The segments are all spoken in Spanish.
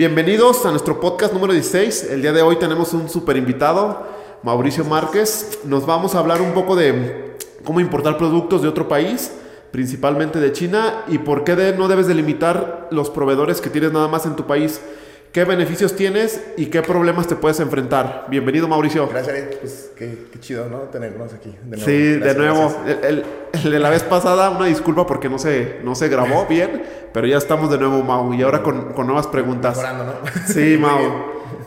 Bienvenidos a nuestro podcast número 16. El día de hoy tenemos un super invitado, Mauricio Márquez. Nos vamos a hablar un poco de cómo importar productos de otro país, principalmente de China, y por qué no debes delimitar los proveedores que tienes nada más en tu país. ¿Qué beneficios tienes y qué problemas te puedes enfrentar? Bienvenido, Mauricio. Gracias. Pues qué, qué chido, ¿no? Tenernos aquí. De nuevo. Sí, de nuevo. El, de la vez pasada, una disculpa porque no se, no se grabó bien, pero ya estamos de nuevo, Mau, y ahora con, con nuevas preguntas. Mejorando, ¿no? Sí. Mau.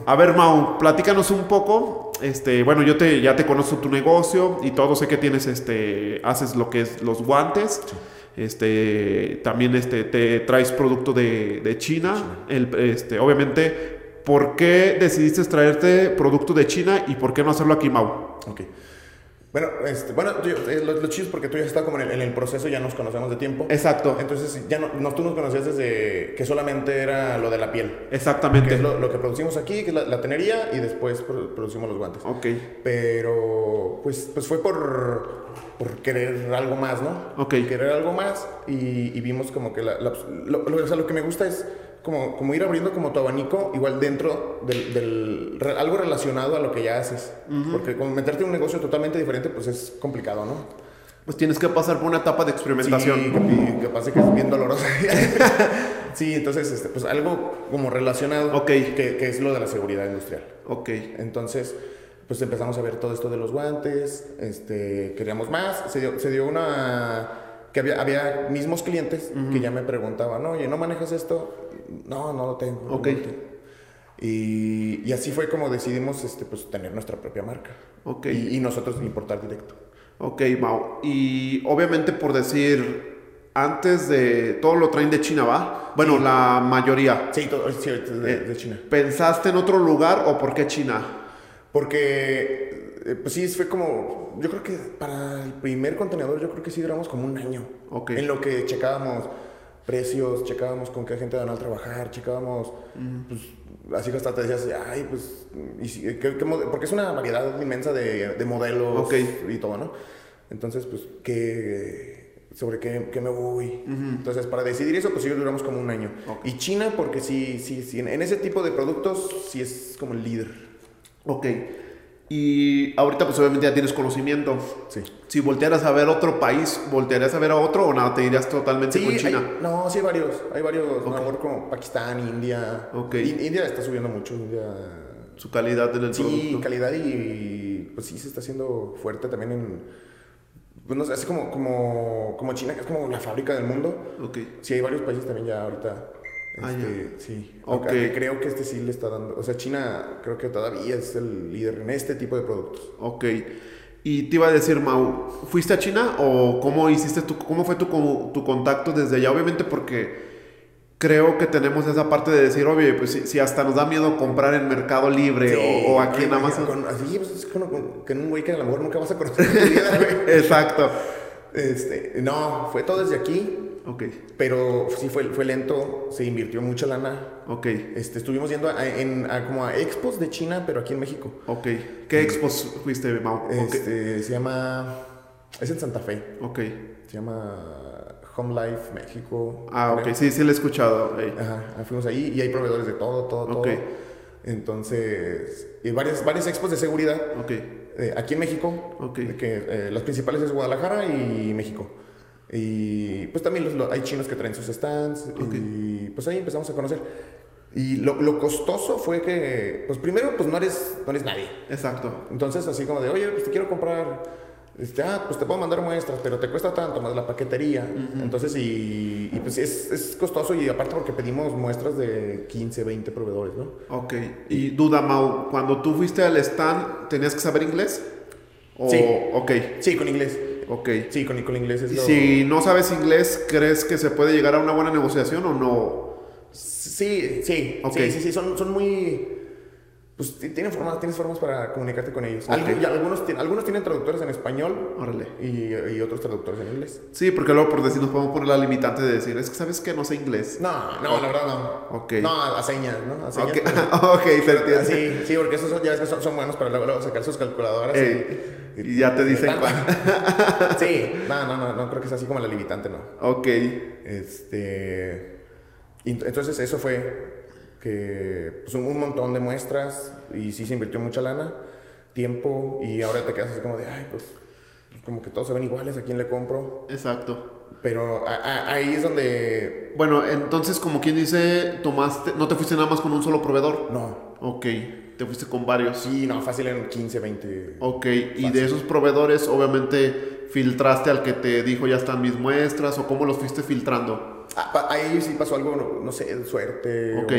A ver, Mau, platícanos un poco. Este, bueno, yo te, ya te conozco tu negocio y todo. Sé que tienes, este, haces lo que es los guantes. Este, también este, te traes producto de, de China. El, este, obviamente, ¿por qué decidiste traerte producto de China y por qué no hacerlo aquí, Mau? Ok. Bueno, este, bueno yo- eh, lo, lo chido es porque tú ya estás como en el, en el proceso, ya nos conocemos de tiempo. Exacto, Entonces, ya no, no- tú nos conocías desde que solamente era lo de la piel. Que exactamente. es lo, lo que producimos aquí, que es la, la tenería, y después pro- producimos los guantes. Ok, Pero, pues, pues fue por, por querer algo más, ¿no? Ok. Querer algo más y, y vimos como que la, la- lo, lo- o sea, lo que me gusta es como, como ir abriendo como tu abanico, igual dentro del, del- re- algo relacionado a lo que ya haces. Porque como meterte en un negocio totalmente diferente, pues es complicado, ¿no? pues tienes que pasar por una etapa de experimentación. Sí, que, que pasa que es bien doloroso. sí, entonces, este, pues algo como relacionado, Ok. que, que es lo de la seguridad industrial. Ok, Entonces, pues empezamos a ver todo esto de los guantes, este, queríamos más, se dio, se dio una... que había, había mismos clientes que ya me preguntaban, oye, ¿no manejas esto? No, no lo tengo. no Ok. lo tengo". Y, y así fue como decidimos este, pues, tener nuestra propia marca. ok. Y, y nosotros importar directo. Ok, Mau. Y obviamente por decir, antes de todo lo traen de China, ¿va? Bueno, la mayoría. Sí, todo, sí, de, de China. ¿Pensaste en otro lugar o por qué China? Porque, eh, pues sí, fue como, yo creo que para el primer contenedor, yo creo que sí duramos como un año. En lo que checábamos precios, checábamos con qué gente van a trabajar, checábamos, pues, así que hasta te decías, ay, pues, y si- ¿qué- qué porque es una variedad inmensa de, de modelos Ok. y todo, ¿no? Entonces, pues, ¿qué, sobre qué, qué me voy? Entonces, para decidir eso, pues sí, duramos como un año. Ok. Y China, porque sí, sí, sí, en, en ese tipo de productos, sí es como el líder. Ok. Y ahorita pues obviamente ya tienes conocimiento. Sí. Si voltearas a ver otro país, ¿voltearías a ver a otro o nada? ¿Te irías totalmente Sí, con China? hay- no, sí hay varios. Hay varios, a lo mejor como Pakistán, India. Ok. In- India está subiendo mucho. India. Su calidad en el Sí, producto. calidad y pues sí se está haciendo fuerte también en. Pues no sé, así como, como, como China, que es como la fábrica del mundo. Ok. Sí, hay varios países también ya ahorita. Ah, Este, sí. Ok. Aunque creo que este sí le está dando. O sea, China creo que todavía es el líder en este tipo de productos. Ok. Y te iba a decir, Mau, ¿fuiste a China o cómo hiciste tu, cómo fue tu, tu contacto desde allá? Obviamente porque creo que tenemos esa parte de decir, oye, pues si, si hasta nos da miedo comprar en Mercado Libre Sí, o, o aquí en Amazon. con- así, pues es con, con- con un güey que a lo mejor nunca vas a conocer vida, güey. Exacto. Este, no, fue todo desde aquí, Ok, pero sí fue, fue lento, se invirtió mucha lana. ok, Este, estuvimos yendo a, en- a como a expos de China, pero aquí en México. ok. ¿Qué expos fuiste, Mau? Ok, Este, se llama, es en Santa Fe, ok. se llama Home Life México. Ah, creo. ok, sí, sí lo he escuchado. ey. Ajá, fuimos ahí y hay proveedores de todo, todo, Ok. todo. Entonces, y varias, varias expos de seguridad Ok, eh, aquí en México, Ok. que eh, las principales es Guadalajara y México. Y pues también los- lo- hay chinos que traen sus stands Ok. y pues ahí empezamos a conocer. Y lo, lo costoso fue que, pues primero, pues no eres, no eres nadie. exacto. Entonces así como de, oye, pues te quiero comprar, este, ah, pues te puedo mandar muestras, pero te cuesta tanto más la paquetería. Entonces, y, y, pues es, es costoso y aparte porque pedimos muestras de 15, 20 proveedores, ¿no? Ok. Y duda, Mau, cuando tú fuiste al stand, ¿tenías que saber inglés? O- Sí. Ok, Sí, con inglés. Ok. Sí, con, con inglés es lo... si no sabes inglés, ¿crees que se puede llegar a una buena negociación o no? Sí, sí, Ok. sí, sí, sí, son, son muy... Pues ti- tienen formas, tienes formas para comunicarte con ellos. Algunos, algunos tienen traductores en español Órale. y, y otros traductores en inglés. Sí, porque luego por decir nos podemos poner la limitante de decir, es que sabes que no sé inglés. No, no, la verdad no. Ok. No, a señas, ¿no? A señas. Ok, pero- ok, se entiende. Sí, sí, porque esos son, ya ves que son, son buenos para luego, sacar sus calculadoras. Y ya te dicen Tan- Sí, no, no, no, no creo que sea así como la limitante, no. Ok, Este. y ent- Entonces, eso fue que pues, un, un montón de muestras y sí se invirtió mucha lana, tiempo y ahora te quedas así como de, ay, pues como que todos se ven iguales, ¿a quién le compro? Exacto. Pero a- a- ahí es donde... Bueno, entonces, como quien dice, tomaste, no te fuiste nada más con un solo proveedor. No. Ok, te fuiste con varios. Sí, no, fácil en 15, 20. Ok, y de esos proveedores, obviamente, filtraste al que te dijo ya están mis muestras o cómo los fuiste filtrando. Ah, ahí sí pasó algo, no, no sé, suerte Ok.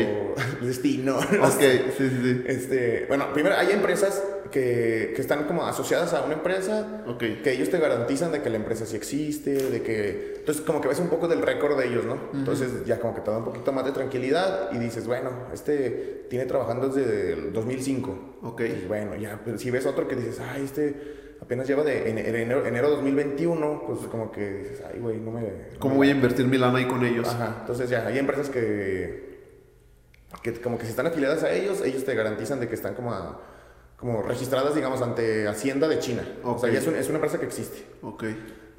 o destino. no Ok, sé. sí, sí, sí. Este, bueno, primero hay empresas que, que están como asociadas a una empresa, que ellos te garantizan de que la empresa sí existe, de que... Entonces como que ves un poco del récord de ellos, ¿no? Entonces ya como que te da un poquito más de tranquilidad y dices, bueno, este tiene trabajando desde el 2005. Ok. Y bueno, ya, pero si ves otro que dices, ay, este apenas lleva de en- en enero, enero 2021, pues como que dices, ay, güey, no me... no ¿Cómo me voy a invertir mi lana ahí con ellos? Ajá, entonces ya, hay empresas que, que como que si están afiliadas a ellos, ellos te garantizan de que están como, a- como registradas, digamos, ante Hacienda de China. O sea, ya es, un- es una empresa que existe. Ok,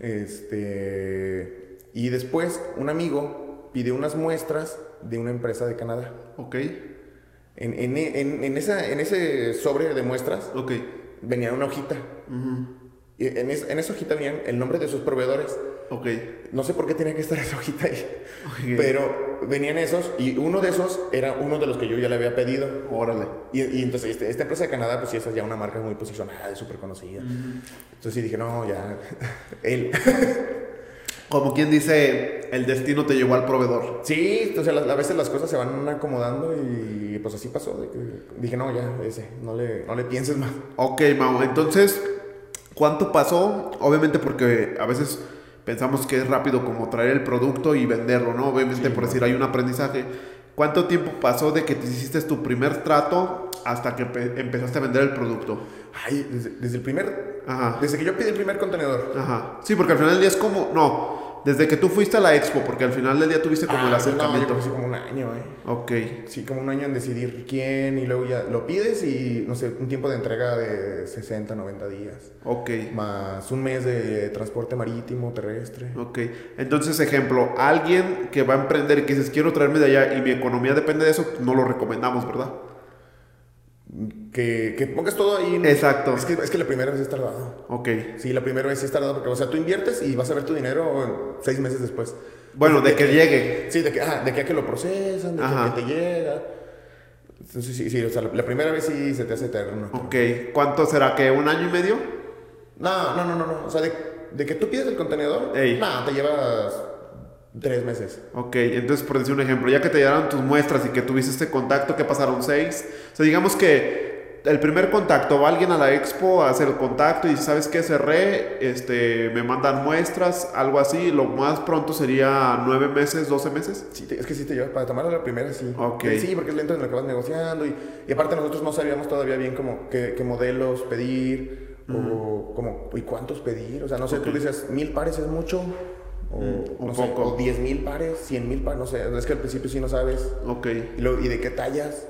Este, y después, un amigo pidió unas muestras de una empresa de Canadá. ok, En, en, en, en esa, en ese sobre de muestras ok. Venía una hojita. Y en, es- en esa hojita venían el nombre de sus proveedores. Ok, No sé por qué tenía que estar esa hojita ahí. Pero venían esos y uno de esos era uno de los que yo ya le había pedido. órale. Y, y entonces este- esta empresa de Canadá, pues sí, esa es ya una marca muy posicionada, es súper conocida. Entonces sí dije, no, ya, él. Como quien dice, el destino te llevó al proveedor. sí, entonces a, a veces las cosas se van acomodando y pues así pasó. dije, no, ya, ese, no le, no le pienses más. Ok, Mau, entonces, ¿cuánto pasó? Obviamente porque a veces pensamos que es rápido como traer el producto y venderlo, ¿no? Obviamente, Sí, por decir, hay un aprendizaje. ¿Cuánto tiempo pasó de que te hiciste tu primer trato hasta que empe- empezaste a vender el producto? Ay, desde, desde el primer, Ajá. desde que yo pedí el primer contenedor. Ajá. Sí, porque al final del día es como, no, desde que tú fuiste a la expo, porque al final del día tuviste como Ah, el pues no, yo acercamiento. como un año, eh. Ok, Sí, como un año en decidir quién y luego ya lo pides y, no sé, un tiempo de entrega de 60, 90 días. ok, Más un mes de transporte marítimo, terrestre. ok. Entonces, ejemplo, alguien que va a emprender y que dices, quiero traerme de allá y mi economía depende de eso, no lo recomendamos, ¿verdad? Que, que pongas todo ahí. Exacto. Es que, es que la primera vez es tardado. Ok. Sí, la primera vez sí es tardado porque, o sea, tú inviertes y vas a ver tu dinero seis meses después. Bueno, de que llegue. Sí, de que, ah, de que a que lo procesan, de que, Ajá. que te llega. Entonces, sí, sí, o sea, la, la primera vez sí se te hace eterno. Ok. ¿Cuánto será que un año y medio? No, no, no, no, no. O sea, de, de que tú pides el contenedor, no, te llevas tres meses. Ok, entonces por decir un ejemplo, ya que te llegaron tus muestras y que tuviste este contacto, que pasaron seis. O sea, digamos que el primer contacto, va alguien a la expo a hacer el contacto y dice, ¿sabes qué? Cerré, este, me mandan muestras, algo así. Lo más pronto sería nueve meses, doce meses. Sí, es que sí te lleva, para tomar la primera sí. Ok. Sí, porque es lento en lo que vas negociando y, y aparte nosotros no sabíamos todavía bien como qué, qué modelos pedir o como, y cuántos pedir. O sea, no sé, tú dices, mil pares es mucho o, un no sé, o diez mil pares, cien mil pares, no sé. Es que al principio sí no sabes. Ok. Y, lo- y de qué tallas.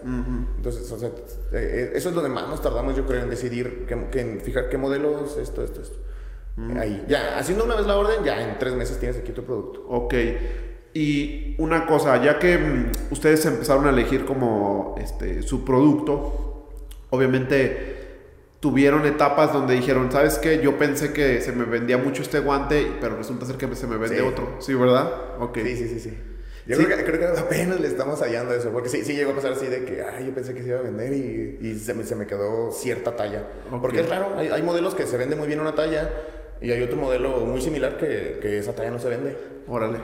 Entonces, o sea, eh, eso es donde más nos tardamos, yo creo, en decidir, que, que en fijar qué modelos, esto, esto, esto. Ahí, ya, haciendo una vez la orden, ya en tres meses tienes aquí tu producto. Ok. Y una cosa, ya que mm, ustedes empezaron a elegir como este, su producto, obviamente tuvieron etapas donde dijeron, ¿sabes qué? Yo pensé que se me vendía mucho este guante, pero resulta ser que se me vende Sí. otro. ¿Sí, verdad? Ok. Sí, sí, sí, sí. Yo Sí. Creo, que, creo que apenas le estamos hallando eso, porque sí, sí llegó a pasar así de que, ay, yo pensé que se iba a vender y, y se, me, se me quedó cierta talla. Ok. Porque es raro, hay, hay modelos que se vende muy bien una talla y hay otro modelo muy similar que, que esa talla no se vende. Órale.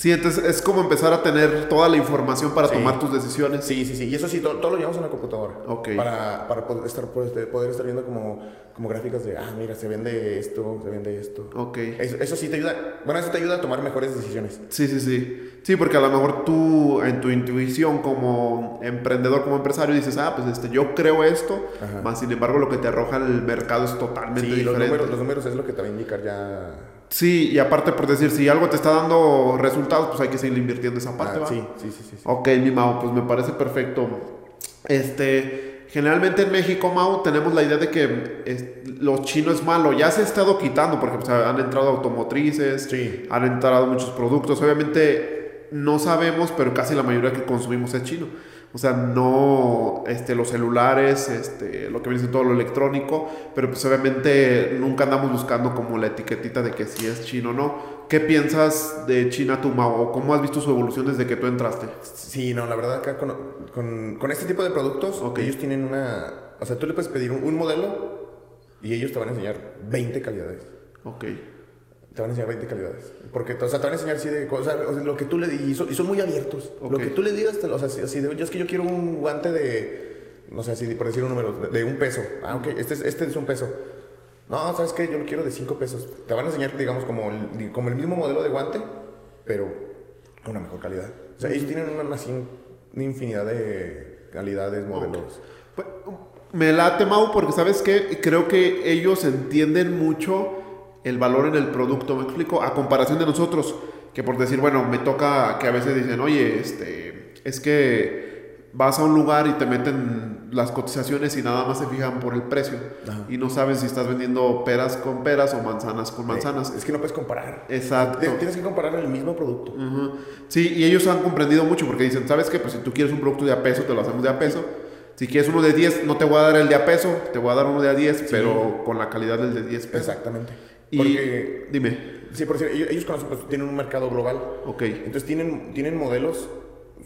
Sí, entonces es como empezar a tener toda la información para Sí. tomar tus decisiones. Sí, sí, sí. Y eso sí, todo, todo lo llevamos en la computadora. Ok. Para, para poder, estar, poder, estar viendo como, como gráficas de, ah, mira, se vende esto, se vende esto. Ok. Eso, eso sí te ayuda, bueno, eso te ayuda a tomar mejores decisiones. Sí, sí, sí. Sí, porque a lo mejor tú en tu intuición como emprendedor, como empresario, dices, ah, pues este, yo creo esto, Ajá. más sin embargo lo que te arroja el mercado es totalmente Sí, los diferente. números, los números es lo que te va a indicar ya. Sí, y aparte por decir, si algo te está dando resultados, pues hay que seguir invirtiendo esa parte, Ah, ¿va? sí, sí, sí. Ok, mi Mau, pues me parece perfecto. Este, generalmente en México, Mau, tenemos la idea de que es- lo chino es malo. Ya se ha estado quitando porque pues, han entrado automotrices, Sí. han entrado muchos productos. Obviamente no sabemos, pero casi la mayoría que consumimos es chino. O sea, no este, los celulares, este, lo que viene siendo todo lo electrónico, pero pues obviamente nunca andamos buscando como la etiquetita de que si es chino o no. ¿Qué piensas de China Tuma o cómo has visto su evolución desde que tú entraste? Sí, no, la verdad acá con, con, con este tipo de productos, Ok. ellos tienen una... O sea, tú le puedes pedir un, un modelo y ellos te van a enseñar 20 calidades. Ok. Te van a enseñar 20 calidades. Porque, o sea, te van a enseñar así de cosas, o sea, lo que tú le digas, y son, y son muy abiertos. Ok. Lo que tú le digas, o sea, así, así de, yo es que yo quiero un guante de, no sé, así de- por decir un número, de, de un peso. Ah, ok, este es, este es un peso. No, ¿sabes qué? Yo lo quiero de 5 pesos. Te van a enseñar, digamos, como el, como el mismo modelo de guante, pero con una mejor calidad. O sea, ellos tienen una, una infinidad de calidades, modelos. Pues, Me late, Mau, porque sabes que creo que ellos entienden mucho el valor en el producto, ¿me explico? A comparación de nosotros, que por decir, bueno, me toca que a veces dicen, oye, este, es que vas a un lugar y te meten las cotizaciones y nada más se fijan por el precio. Ajá. Y no sabes si estás vendiendo peras con peras o manzanas con manzanas. Es que no puedes comparar. Exacto. Tienes que comparar el mismo producto. Sí, y ellos han comprendido mucho porque dicen, ¿sabes qué? Pues si tú quieres un producto de a peso, te lo hacemos de a peso. Si quieres uno de 10, no te voy a dar el de a peso, te voy a dar uno de a 10, pero con la calidad del de 10 pesos. Exactamente. Y Porque, dime, sí, por decir, ellos, ellos conocen, pues, tienen un mercado global. ok, Entonces tienen, tienen modelos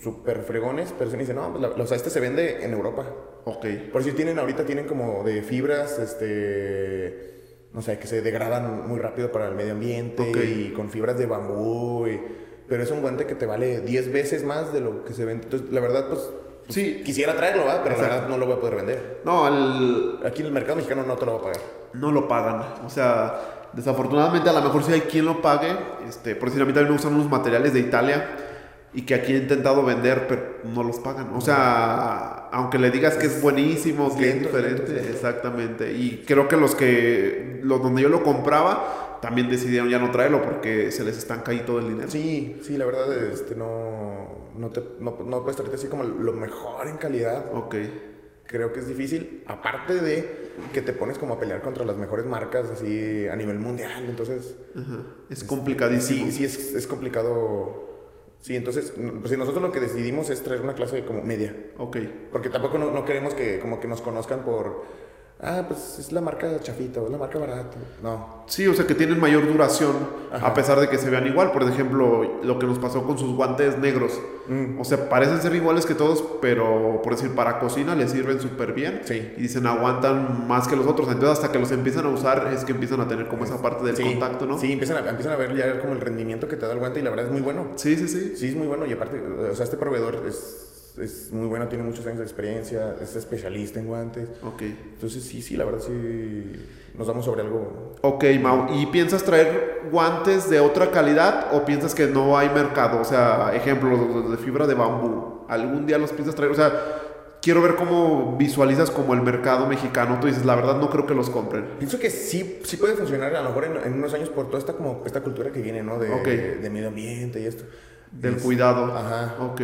súper fregones, pero se dicen, no, pues, la- o sea, este se vende en Europa. ok, Por si tienen, ahorita tienen como de fibras, este, no sé, que se degradan muy rápido para el medio ambiente Ok. y con fibras de bambú, y- pero es un guante que te vale 10 veces más de lo que se vende. Entonces, la verdad, pues, Sí. quisiera traerlo, ¿verdad? Pero la verdad no lo voy a poder vender. no, el- Aquí en el mercado mexicano no te lo voy a pagar. no lo pagan. O sea, desafortunadamente a lo mejor sí hay quien lo pague. Este, por decir, a mí también me gustan unos materiales de Italia y que aquí he intentado vender, pero no los pagan. O sea, aunque le digas que es buenísimo, que es diferente, lento. exactamente. Y creo que los que, los donde yo lo compraba, también decidieron ya no traerlo porque se les estanca ahí todo el dinero. Sí, sí, la verdad, este, no, no, te, no, no puedes traerte así como lo mejor en calidad. Ok. Creo que es difícil, aparte de que te pones como a pelear contra las mejores marcas así a nivel mundial, entonces Ajá. Es complicadísimo. sí, sí es, es complicado. Sí, entonces, pues nosotros lo que decidimos es traer una clase como media, Ok. porque tampoco no, no queremos que como que nos conozcan por, ah, pues es la marca chafita o es la marca barata. No, Sí, o sea que tienen mayor duración a pesar de que se vean igual. Por ejemplo, lo que nos pasó con sus guantes negros. Mm. O sea, parecen ser iguales que todos, pero por decir, para cocina les sirven súper bien. Sí. Y dicen, aguantan más que los otros. Entonces, hasta que los empiezan a usar, es que empiezan a tener como esa parte del sí, contacto, ¿no? Sí, empiezan a, empiezan a ver ya como el rendimiento que te da el guante y la verdad es muy bueno. sí, sí. sí. Sí, es muy bueno y aparte, o sea, este proveedor es, es muy bueno, tiene muchos años de experiencia, es especialista en guantes. Ok. Entonces, sí, sí, la verdad sí nos damos sobre algo. Ok, Mau. ¿Y piensas traer guantes de otra calidad o piensas que no hay mercado? O sea, ejemplo, los de fibra de bambú. ¿Algún día los piensas traer? O sea, quiero ver cómo visualizas como el mercado mexicano. Tú dices, la verdad no creo que los compren. Pienso que sí, sí puede funcionar a lo mejor en, en unos años por toda esta, como, esta cultura que viene, ¿no? De, Ok. de medio ambiente y esto. Del Es- cuidado. Ajá. Ok.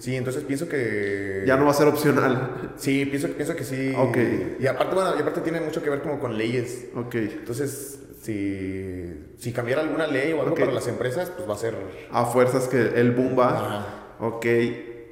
Sí, entonces pienso que... Ya no va a ser opcional. Sí, pienso, pienso que sí. Ok. Y aparte, bueno, y aparte tiene mucho que ver como con leyes. Ok. Entonces, si, si cambiara alguna ley o algo Ok. para las empresas, pues va a ser... A fuerzas que el boom va. Ajá. Ok.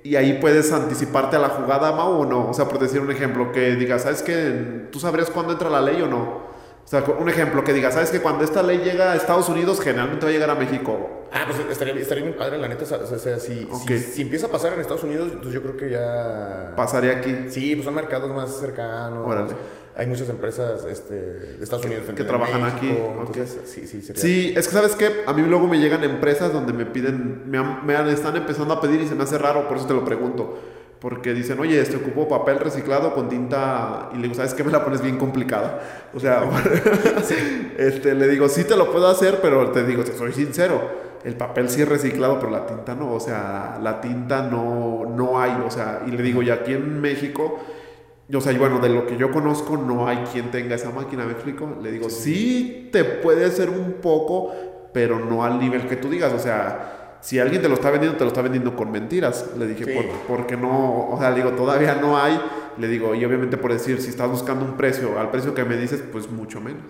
Y ahí puedes anticiparte a la jugada, Mau, o no. O sea, por decir un ejemplo, que digas, ¿sabes qué? ¿Tú sabrías cuándo entra la ley o no? O sea, un ejemplo que digas, ¿sabes que cuando esta ley llega a Estados Unidos, generalmente va a llegar a México? Ah, pues estaría, estaría bien padre, la neta. O sea, si, si, si empieza a pasar en Estados Unidos, pues yo creo que ya... Pasaría aquí. Sí, pues son mercados más cercanos. Órale. Hay muchas empresas este, de Estados Unidos que trabajan aquí, Entonces, sí, sí, sería. Sí, es que sabes que a mí luego me llegan empresas donde me piden, me, me están empezando a pedir y se me hace raro, por eso te lo pregunto. Porque dicen, oye, este ocupo papel reciclado con tinta. Y le digo, ¿sabes qué? Me la pones bien complicada. O sea, este, le digo, sí te lo puedo hacer, pero te digo, soy sincero. El papel sí es reciclado, pero la tinta no. O sea, la tinta no, no hay. O sea, y le digo, y aquí en México, o sea, y bueno, de lo que yo conozco, no hay quien tenga esa máquina, ¿me explico? Le digo, sí, te puede ser un poco, pero no al nivel que tú digas. O sea, si alguien te lo está vendiendo, te lo está vendiendo con mentiras. Le dije, Sí. "Por- porque no, o sea, le digo, todavía no hay. Le digo, y obviamente por decir, si estás buscando un precio, al precio que me dices, pues mucho menos.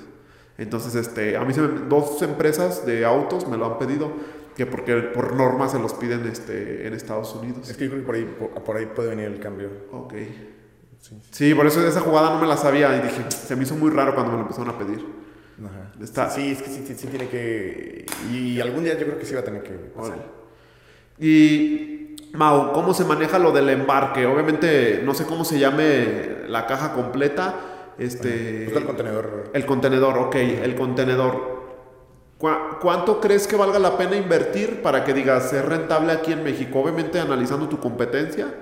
Entonces, este, a mí se me- dos empresas de autos me lo han pedido. que porque por norma se los piden este, en Estados Unidos. Es que yo creo que por ahí, por, por ahí puede venir el cambio. Ok. Sí. Sí, por eso esa jugada no me la sabía y dije, se me hizo muy raro cuando me lo empezaron a pedir. Ajá. Está- Sí, es que sí, sí, sí tiene que... Y algún día yo creo que sí va a tener que pasar. Y Mau, ¿cómo se maneja lo del embarque? Obviamente, no sé cómo se llame la caja completa. Este, Justo el contenedor. el contenedor, ok, el contenedor. ¿Cuá- ¿Cuánto crees que valga la pena invertir para que digas es rentable aquí en México? Obviamente analizando tu competencia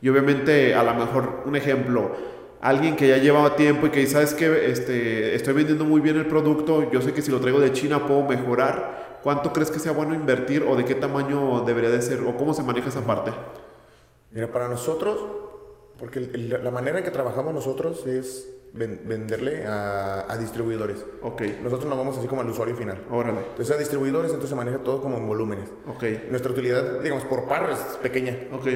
y obviamente a lo mejor un ejemplo, alguien que ya llevaba tiempo y que dice, sabes que este, estoy vendiendo muy bien el producto, yo sé que si lo traigo de China puedo mejorar. ¿Cuánto crees que sea bueno invertir o de qué tamaño debería de ser o cómo se maneja esa parte? Mira, para nosotros, porque el- el- la manera en que trabajamos nosotros es ven- venderle a, a distribuidores. Ok, Nosotros no vamos así como al usuario final. órale, Entonces a distribuidores entonces se maneja todo como en volúmenes. ok, Nuestra utilidad, digamos, por par es pequeña, ok,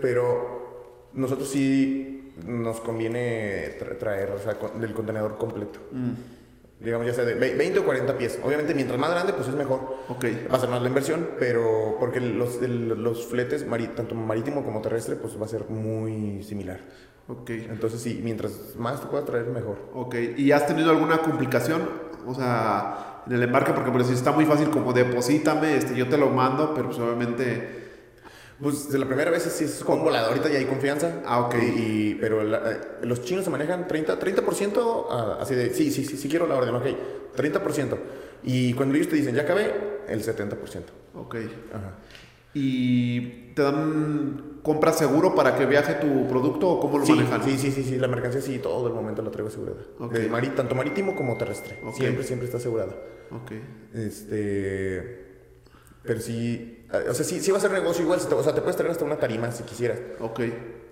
pero nosotros sí nos conviene tra- traer, o sea, del contenedor completo. Mm, Digamos, ya sea de ve- 20 o 40 pies. Obviamente, mientras más grande, pues es mejor. ok, Va a ser más la inversión, pero porque los, el- los fletes, mari- tanto marítimo como terrestre, pues va a ser muy similar. ok. Entonces, sí, mientras más te pueda traer, mejor. Ok, ¿y has tenido alguna complicación? O sea, en el embarque, porque por decir, está muy fácil como deposítame, este, yo te lo mando, pero pues obviamente... Pues de la primera vez sí es como un volador, ahorita ya hay confianza. Ah, ok. Y, pero la- eh, los chinos se manejan 30%, 30% ah, así de, sí, sí, sí, sí quiero la orden, ok, 30%. Y cuando ellos te dicen, ya acabé, el 70%. Ok. Ajá. ¿Y te dan compra seguro para que viaje tu producto o cómo lo Sí, manejan? sí, sí, sí, sí, la mercancía sí, todo el momento la traigo asegurada. Ok. De mari- tanto marítimo como terrestre. Ok. Siempre, siempre está asegurada. Ok, Este. Pero sí. O sea, sí, sí va a ser negocio igual. O sea, te puedes traer hasta una tarima si quisieras. ok.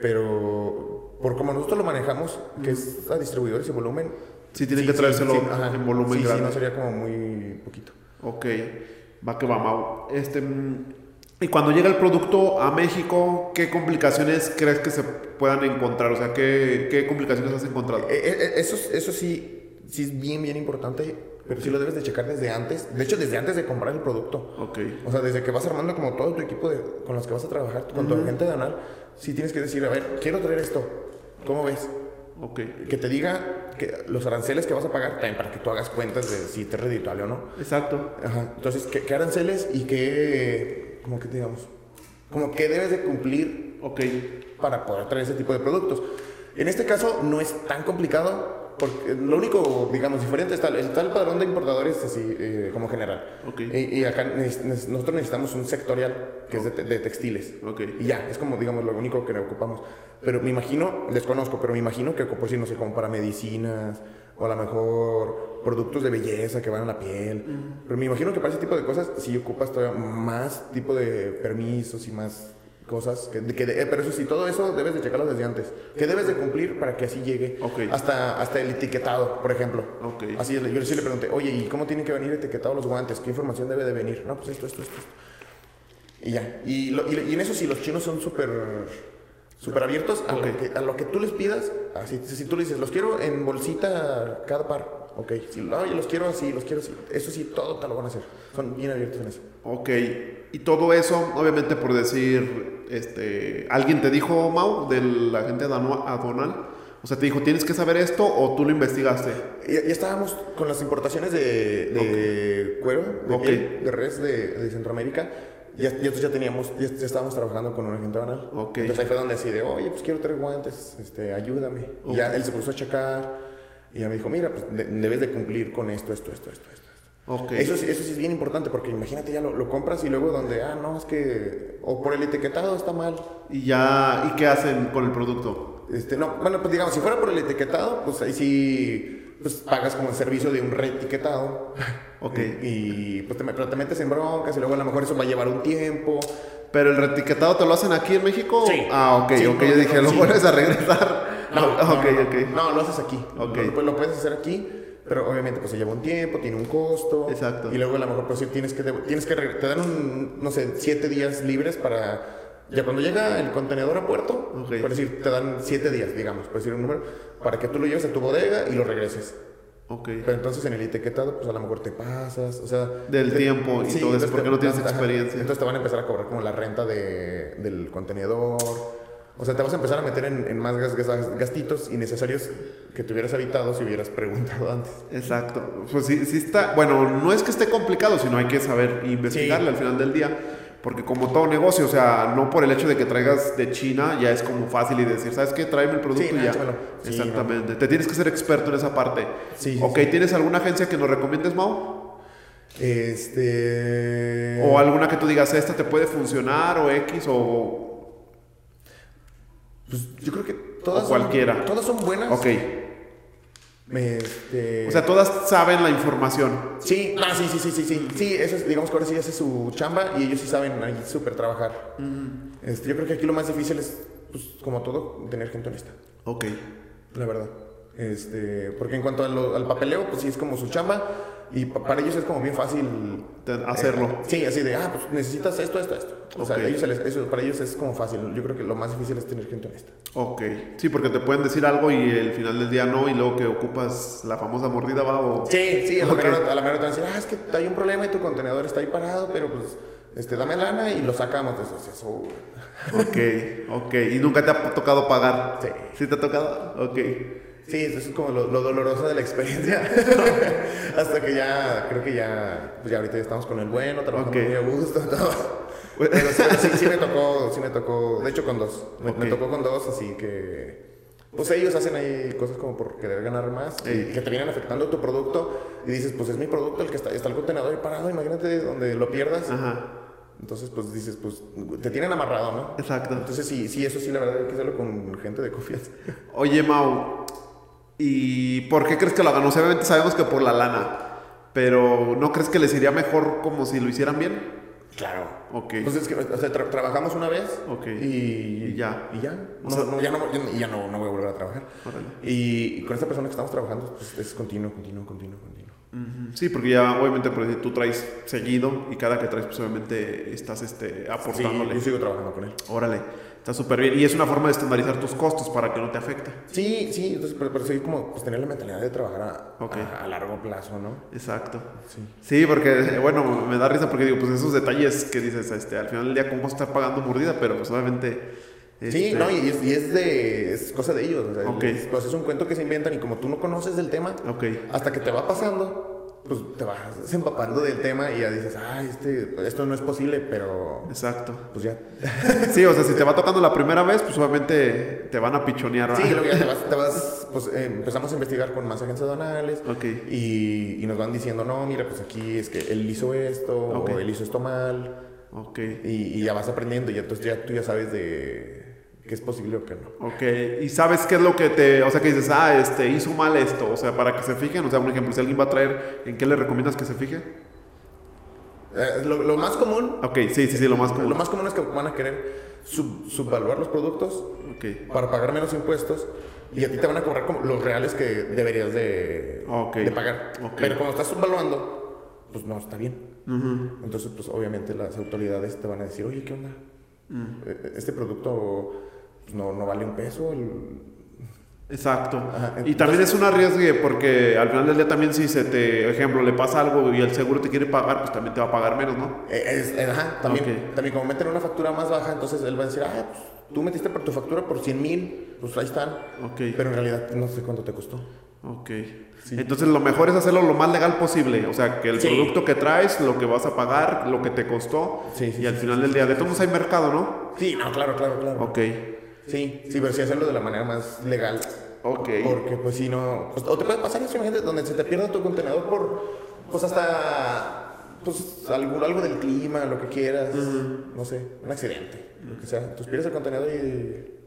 Pero. Por como nosotros lo manejamos, que es a distribuidores y volumen. Sí, tienen que traérselo ajá. en volumen Sí, grande. Sí, no sería como muy poquito. Ok, va que va, Mau. Este, mm, y cuando llega el producto a México, ¿qué complicaciones crees que se puedan encontrar? O sea, ¿qué, qué complicaciones has encontrado? Eh, eh, eso, eso sí, sí es bien, bien importante. Pero sí lo debes de checar desde antes. De hecho, desde antes de comprar el producto. Ok, O sea, desde que vas armando como todo tu equipo de, con los que vas a trabajar, con tu agente de anal, sí tienes que decir, a ver, quiero traer esto. ¿Cómo ves? ok, Que te diga que los aranceles que vas a pagar, también para que tú hagas cuentas de si te es redituable o no. exacto. Ajá. Entonces, ¿qué, qué aranceles y qué, como que digamos, como que debes de cumplir Ok, para poder traer ese tipo de productos? En este caso no es tan complicado, porque lo único, digamos, diferente está, está el padrón de importadores así eh, como general. Ok. Y, y acá nosotros necesitamos un sectorial que es de, de textiles. ok. Y ya, es como, digamos, lo único que ocupamos. Pero me imagino, desconozco, pero me imagino que ocupo, sí, no sé, como para medicinas, o a lo mejor productos de belleza que van a la piel. Pero me imagino que para ese tipo de cosas sí ocupas todavía más tipo de permisos y más cosas. Que, que de- eh, pero eso sí, todo eso debes de checarlo desde antes. ¿Qué debes de cumplir para que así llegue? Hasta, hasta el etiquetado, por ejemplo. Ok. Así, yo sí le pregunté, oye, ¿y cómo tienen que venir etiquetados los guantes? ¿Qué información debe de venir? No, pues esto, esto, esto. esto. Y ya. Y, lo- y- y en eso sí, los chinos son súper súper abiertos a, Ok. lo que, a lo que tú les pidas. Así, si tú le dices, los quiero en bolsita cada par. Ok. Si no, yo los quiero así, los quiero así. Eso sí, todo te lo van a hacer. Son bien abiertos en eso. Ok, y todo eso, obviamente por decir, este, ¿alguien te dijo, Mau, del agente adanu- aduanal? O sea, te dijo, ¿tienes que saber esto o tú lo investigaste? Ya, ya estábamos con las importaciones de, de cuero, de piel, de res de, de Centroamérica. Ya, entonces ya teníamos, ya, ya estábamos trabajando con un agente banal. Ok. Entonces ahí fue donde así de, oye, pues quiero traer guantes, este, ayúdame. Y ya él se puso a checar y ya me dijo, mira, pues de- debes de cumplir con esto, esto, esto, esto, esto. Ok, Eso, sí- eso sí es bien importante porque imagínate ya lo, lo compras y luego donde, ah, no, es que, o por el etiquetado está mal. y ya, ¿y qué hacen con el producto? Este, no, bueno, pues digamos, si fuera por el etiquetado, pues ahí sí, pues pagas como el servicio de un reetiquetado. Ok. Y pues te, me- pero te metes en broncas y luego a lo mejor eso va a llevar un tiempo. ¿Pero el retiquetado te lo hacen aquí en México? Sí. Ah, ok, Sí, ok, no, yo dije, no, lo sí. vuelves a regresar. No, no, ok, no, ok. No, lo haces aquí. Ok. Lo, lo puedes hacer aquí, pero obviamente pues se lleva un tiempo, tiene un costo. Exacto. Y luego a lo mejor pues sí tienes que, tienes que, te dan un, no sé, siete días libres para, ya cuando llega el contenedor a puerto, por decir, te dan siete días, digamos, por decir un número, para que tú lo lleves a tu bodega y lo regreses. Ok. Pero entonces en el etiquetado, pues a lo mejor te pasas, o sea... Del te- tiempo y todo eso, porque te- no tienes experiencia. Entonces te van a empezar a cobrar como la renta de, del contenedor. O sea, te vas a empezar a meter en, en más gas- gas- gastitos innecesarios que te hubieras evitado si hubieras preguntado antes. Exacto. Pues sí, sí está. Bueno, no es que esté complicado, sino hay que saber investigarle Sí. al final del día. Porque como todo negocio, o sea, no por el hecho de que traigas de China ya es como fácil y decir, ¿sabes qué? Tráeme el producto Sí, y ya. Sí, Exactamente. Te tienes que ser experto en esa parte. Sí, ok. ¿tienes alguna agencia que nos recomiendes, Mau? Este... O alguna que tú digas, esta te puede funcionar o X o... Pues yo creo que todas O cualquiera. Son, todas son buenas. Ok. Este... O sea, todas saben la información. Sí, ah, sí, sí, sí, sí, sí. Sí, eso es, digamos que ahora sí hace su chamba y ellos sí saben ahí súper trabajar. Este, yo creo que aquí lo más difícil es, pues, como todo, tener gente honesta, Ok. la verdad. Este, porque en cuanto lo- al papeleo, pues sí es como su chamba y pa- para ellos es como bien fácil hacerlo. eh, sí, así de, ah, pues necesitas esto, esto, esto. O sea, Ok. ellos les- eso, para ellos es como fácil. Yo creo que lo más difícil es tener gente honesta. Ok. Sí, porque te pueden decir algo y el final del día no, y luego que ocupas la famosa mordida va o... Sí, sí, a la Ok. mera a la mera te van a decir, ah, es que hay un problema y tu contenedor está ahí parado, pero pues, este, dame lana y lo sacamos de eso. eso. Ok, ok. ¿Y nunca te ha tocado pagar? Sí. ¿Sí te ha tocado? Ok. Sí, eso es como lo, lo doloroso de la experiencia. Hasta que ya, creo que ya, pues ya ahorita ya estamos con el bueno, trabajando Ok. muy a gusto, todo. Pero sí, sí, sí me tocó, sí me tocó, de hecho con dos. Me, me Ok. tocó con dos, así que, pues ellos hacen ahí cosas como por querer ganar más y que te vienen afectando tu producto y dices, pues es mi producto el que está, está el contenedor ahí parado, imagínate donde lo pierdas. Ajá. Entonces, pues dices, pues te tienen amarrado, ¿no? Exacto. Entonces, sí, sí, eso sí, la verdad hay que hacerlo con gente de confianza. Oye, Mau, ¿y por qué crees que lo hagan? O sea, obviamente sabemos que por la lana, pero ¿no crees que les iría mejor como si lo hicieran bien? Claro. Ok. Pues es que, o sea, tra- trabajamos una vez Ok. y, Y ya. Y ya. O No, sea- no, ya, no, ya, no, no voy a volver a trabajar. Y con esta persona que estamos trabajando, pues es continuo, continuo, continuo, continuo. Sí, porque ya obviamente por decir, tú traes seguido y cada que traes pues obviamente estás este, Sí, aportándole. yo sigo trabajando con él. Órale, está súper bien. Y es una forma de estandarizar tus costos para que no te afecte. Sí, sí, entonces, pero, pero sí como pues, tener la mentalidad de trabajar a, Ok. a, a largo plazo, ¿no? Exacto. Sí. Sí, porque, bueno, me da risa porque digo, pues esos detalles que dices, este, al final del día, ¿cómo estar pagando mordida? Pero pues obviamente... Sí, este, no, y es, y es de. Es cosa de ellos. O sea, Ok. es, pues es un cuento que se inventan y como tú no conoces del tema, Ok, hasta que te va pasando, pues te vas empapando del tema y ya dices, ay, este, esto no es posible, pero exacto. pues ya. Sí, o sea, si te va tocando la primera vez, pues obviamente te van a pichonear. Sí, ¿verdad? luego ya te vas, te vas, pues eh, empezamos a investigar con más agencias aduanales Ok. y, y nos van diciendo, no, mira, pues aquí es que él hizo esto o él hizo esto mal Ok, y, y ya vas aprendiendo y entonces ya tú ya sabes de que es posible o que no. ok. ¿Y sabes qué es lo que te... O sea, que dices, ah, este, hizo mal esto. O sea, para que se fijen. O sea, un ejemplo, si alguien va a traer, ¿en qué le recomiendas que se fije? Eh, lo, lo más común, Ok, sí, sí, sí, lo más común. lo más común es que van a querer sub- subvaluar los productos Ok, para pagar menos impuestos y a ti te van a cobrar como los reales que deberías de, Ok. de pagar. Ok. Pero cuando estás subvaluando, pues no está bien. Ujú. Entonces, pues obviamente las autoridades te van a decir, oye, ¿qué onda? Mm. Eh, Este producto no, no vale un peso. el- Exacto. Ajá, y también es un arriesgue porque al final del día también si se te, ejemplo, le pasa algo y el seguro te quiere pagar, pues también te va a pagar menos, ¿no? eh, es- eh, ajá, también, también como meten una factura más baja, entonces él va a decir, ah, pues tú metiste por tu factura por 100 mil, pues ahí están. Ok. Pero en realidad no sé cuánto te costó. Ok. Entonces lo mejor es hacerlo lo más legal posible. O sea, que el Sí. producto que traes, lo que vas a pagar, lo que te costó. Sí, sí, y al final del día, de todos hay mercado, ¿no? Sí, no, claro, claro, claro. Ok. Sí, sí, pero sí hacerlo de la manera más legal. Ok. Porque pues si no, pues, o te puede pasar eso, imagínate, donde se te pierda tu contenedor por, pues hasta, pues algo, algo del clima, lo que quieras, no sé, un accidente, lo que sea. Tú pierdes el contenedor y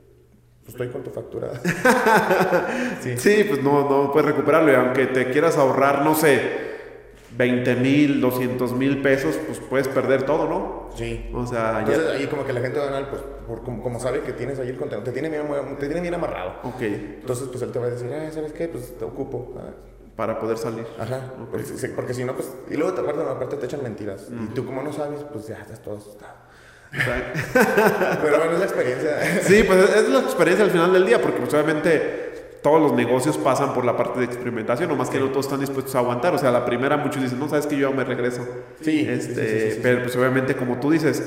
pues estoy con tu factura. sí. Sí, pues no, no puedes recuperarlo. Y aunque te quieras ahorrar, no sé, 20 mil, 200 mil pesos, pues puedes perder todo, ¿no? Sí. O sea, Entonces ya. ahí como que la gente banal, pues por, como, como sabe que tienes ahí el contenedor, te tiene bien, te tiene bien amarrado. Ok. Entonces pues él te va a decir, ah, ¿sabes qué? Pues te ocupo. Ah, Para poder salir. Ajá, porque, si- porque si no, pues. Y luego te aparte, aparte te echan mentiras. Y tú, como no sabes, pues ya estás todo asustado. Pero bueno, es la experiencia. Sí, pues es la experiencia al final del día, porque pues, obviamente todos los negocios pasan por la parte de experimentación, nomás que no todos están dispuestos a aguantar. O sea, la primera muchos dicen, no, sabes que yo me regreso. Sí, Este, sí, sí, pero pues obviamente como tú dices,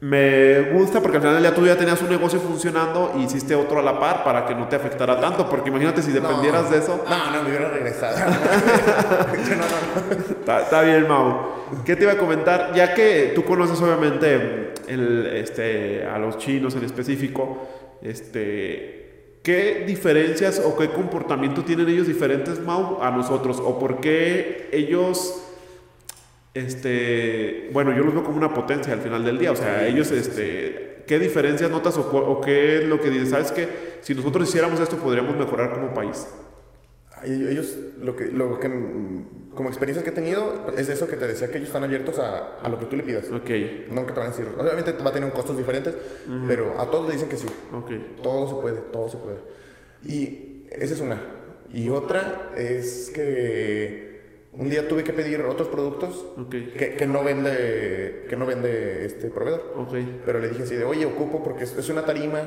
me gusta porque al final del día tú ya tenías un negocio funcionando y hiciste otro a la par para que no te afectara tanto, porque imagínate si dependieras No. de eso. No, no, me hubiera regresado. Yo no, no. Está, está bien, Mau. ¿Qué te iba a comentar? Ya que tú conoces obviamente el, este, a los chinos en específico, este, ¿qué diferencias o qué comportamiento tienen ellos diferentes, Mau, a nosotros? ¿O por qué ellos, este, bueno, yo los veo como una potencia al final del día? O sea, ellos, este, ¿qué diferencias notas o, qué es lo que dices? ¿Sabes qué? Si nosotros hiciéramos esto, podríamos mejorar como país. Ellos, lo que, lo que, como experiencias que he tenido, es eso que te decía, que ellos están abiertos a, a lo que tú le pidas. Ok, que te van a decir, obviamente va a tener costos diferentes, pero a todos le dicen que sí. ok. Todo se puede, todo se puede. Y esa es una. Y otra es que un día tuve que pedir otros productos Ok. que, que no vende, que no vende este proveedor. Ok. Pero le dije así de, oye, ocupo porque es, es una tarima,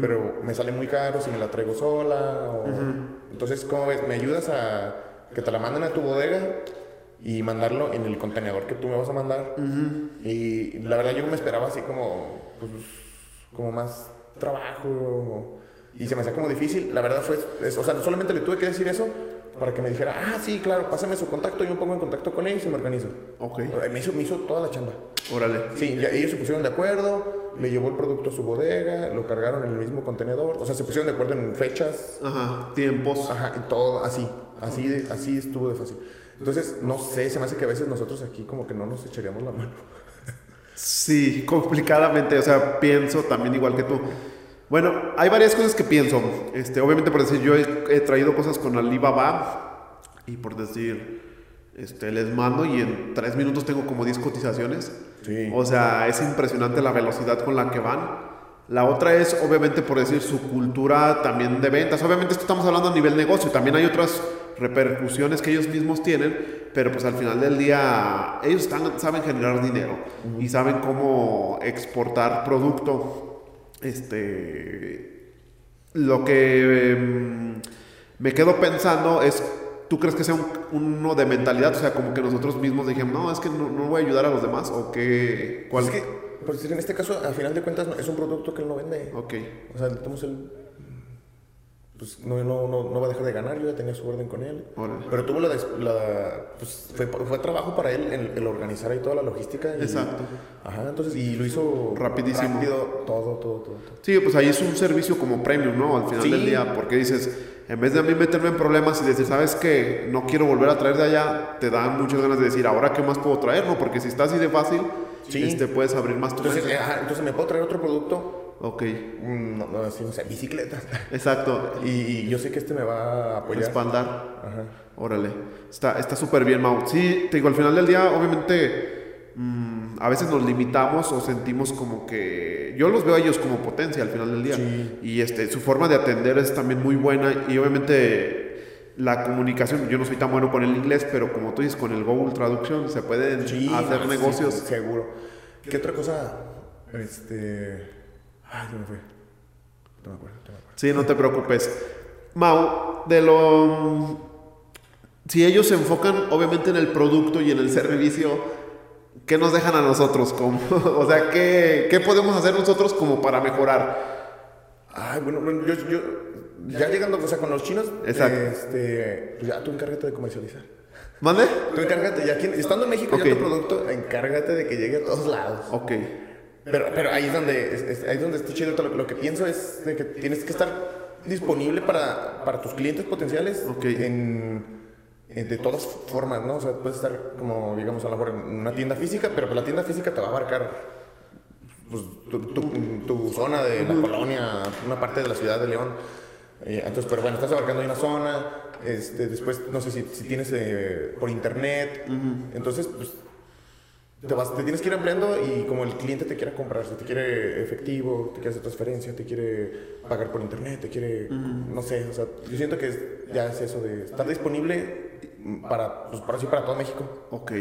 pero me sale muy caro si me la traigo sola. o- Entonces, ¿cómo ves? ¿Me ayudas a que te la manden a tu bodega y mandarlo en el contenedor que tú me vas a mandar? Y la verdad yo me esperaba así como, pues, como más trabajo. Y se me hacía como difícil. La verdad fue, es- o sea, solamente le tuve que decir eso para que me dijera, ah, sí, claro, pásame su contacto, yo me pongo en contacto con ellos y me organizo. Ok. Me hizo, me hizo toda la chamba. Órale. Sí, ya ellos se pusieron de acuerdo, le llevó el producto a su bodega, lo cargaron en el mismo contenedor, o sea, se pusieron de acuerdo en fechas, Ajá. Tiempos. ajá, y todo así, así, de- así estuvo de fácil. Entonces, no sé, se me hace que a veces nosotros aquí como que no nos echaríamos la mano. Sí, complicadamente, o sea, pienso también igual que tú. Bueno, hay varias cosas que pienso. Este, obviamente por decir, yo he, he traído cosas con Alibaba y por decir, este, les mando y en tres minutos tengo como 10 cotizaciones. Sí. O sea, es impresionante la velocidad con la que van. La otra es, obviamente, por decir, su cultura también de ventas. Obviamente, esto estamos hablando a nivel negocio. También hay otras repercusiones que ellos mismos tienen, pero pues al final del día ellos están, saben generar dinero y saben cómo exportar producto. Este, lo que em, me quedo pensando es, ¿tú crees que sea un- uno de mentalidad? O sea, como que nosotros mismos dijimos, no, es que no, no voy a ayudar a los demás, o qué, cuál Es que, por decir, en este caso, al final de cuentas, es un producto que él no vende. Ok, O sea, entonces él pues, no, no, no, no va a dejar de ganar, yo ya tenía su orden con él. Órale. Pero tuvo la, la- pues, fue, fue trabajo para él el, el organizar ahí toda la logística. y- Exacto. Ajá, entonces, y lo hizo Rapidísimo. rápido, todo, todo, todo. todo. Sí, pues ahí es un servicio como premium, ¿no? Al final Sí. del día, porque dices, en vez de a mí meterme en problemas y decir, ¿sabes qué? No quiero volver a traer de allá, te dan muchas ganas de decir, ¿ahora qué más puedo traer? ¿No? Porque si está así de fácil, Sí. este, puedes abrir más tu Entonces, eh, ajá, entonces me puedo traer otro producto, Ok, no, no, así, no sé, bicicletas. exacto. y, y yo sé que este me va a apoyar. Respaldar. Ajá. Órale, está está súper bien, Mau. Sí, te digo, al final del día, obviamente, mm, a veces nos limitamos o sentimos como que. Yo los veo a ellos como potencia al final del día. Sí. Y este, su forma de atender es también muy buena. Y obviamente, la comunicación, yo no soy tan bueno con el inglés, pero como tú dices, con el Google Traduction se pueden Sí, hacer sí, negocios. seguro. ¿Qué otra cosa? Este. Ay, se me fue. No me acuerdo, no me acuerdo. Sí, no te preocupes. Mau, de lo. Si ellos se enfocan, obviamente, en el producto y en el servicio, ¿qué nos dejan a nosotros? Como, o sea, ¿qué, ¿qué podemos hacer nosotros como para mejorar? Ay, bueno, yo, yo ya llegando, o sea, con los chinos, Exacto. este, pues ya tú encárgate de comercializar. ¿Mande? Tú encárgate, ya aquí, estando en México, Ok. ya tu producto, encárgate de que llegue a todos lados. Ok. Pero, pero ahí es donde, es- es- ahí es donde está chido. Lo, lo que pienso es de que tienes que estar disponible para, para tus clientes potenciales Ok. en, en- de todas formas, ¿no? O sea, puedes estar como, digamos, a lo mejor en una tienda física, pero pues la tienda física te va a abarcar pues, tu, tu- tu zona de la colonia, una parte de la ciudad de León. Eh, entonces, pero bueno, estás abarcando ahí una zona. Este, después, no sé si, si tienes eh, por internet. Entonces, pues, te, vas, te tienes que ir ampliando y como el cliente te quiera comprar, si te quiere efectivo, te quiere hacer transferencia, te quiere pagar por internet, te quiere, no sé, o sea, yo siento que es- ya es eso de estar disponible para, pues, para sí, para todo México. Ok.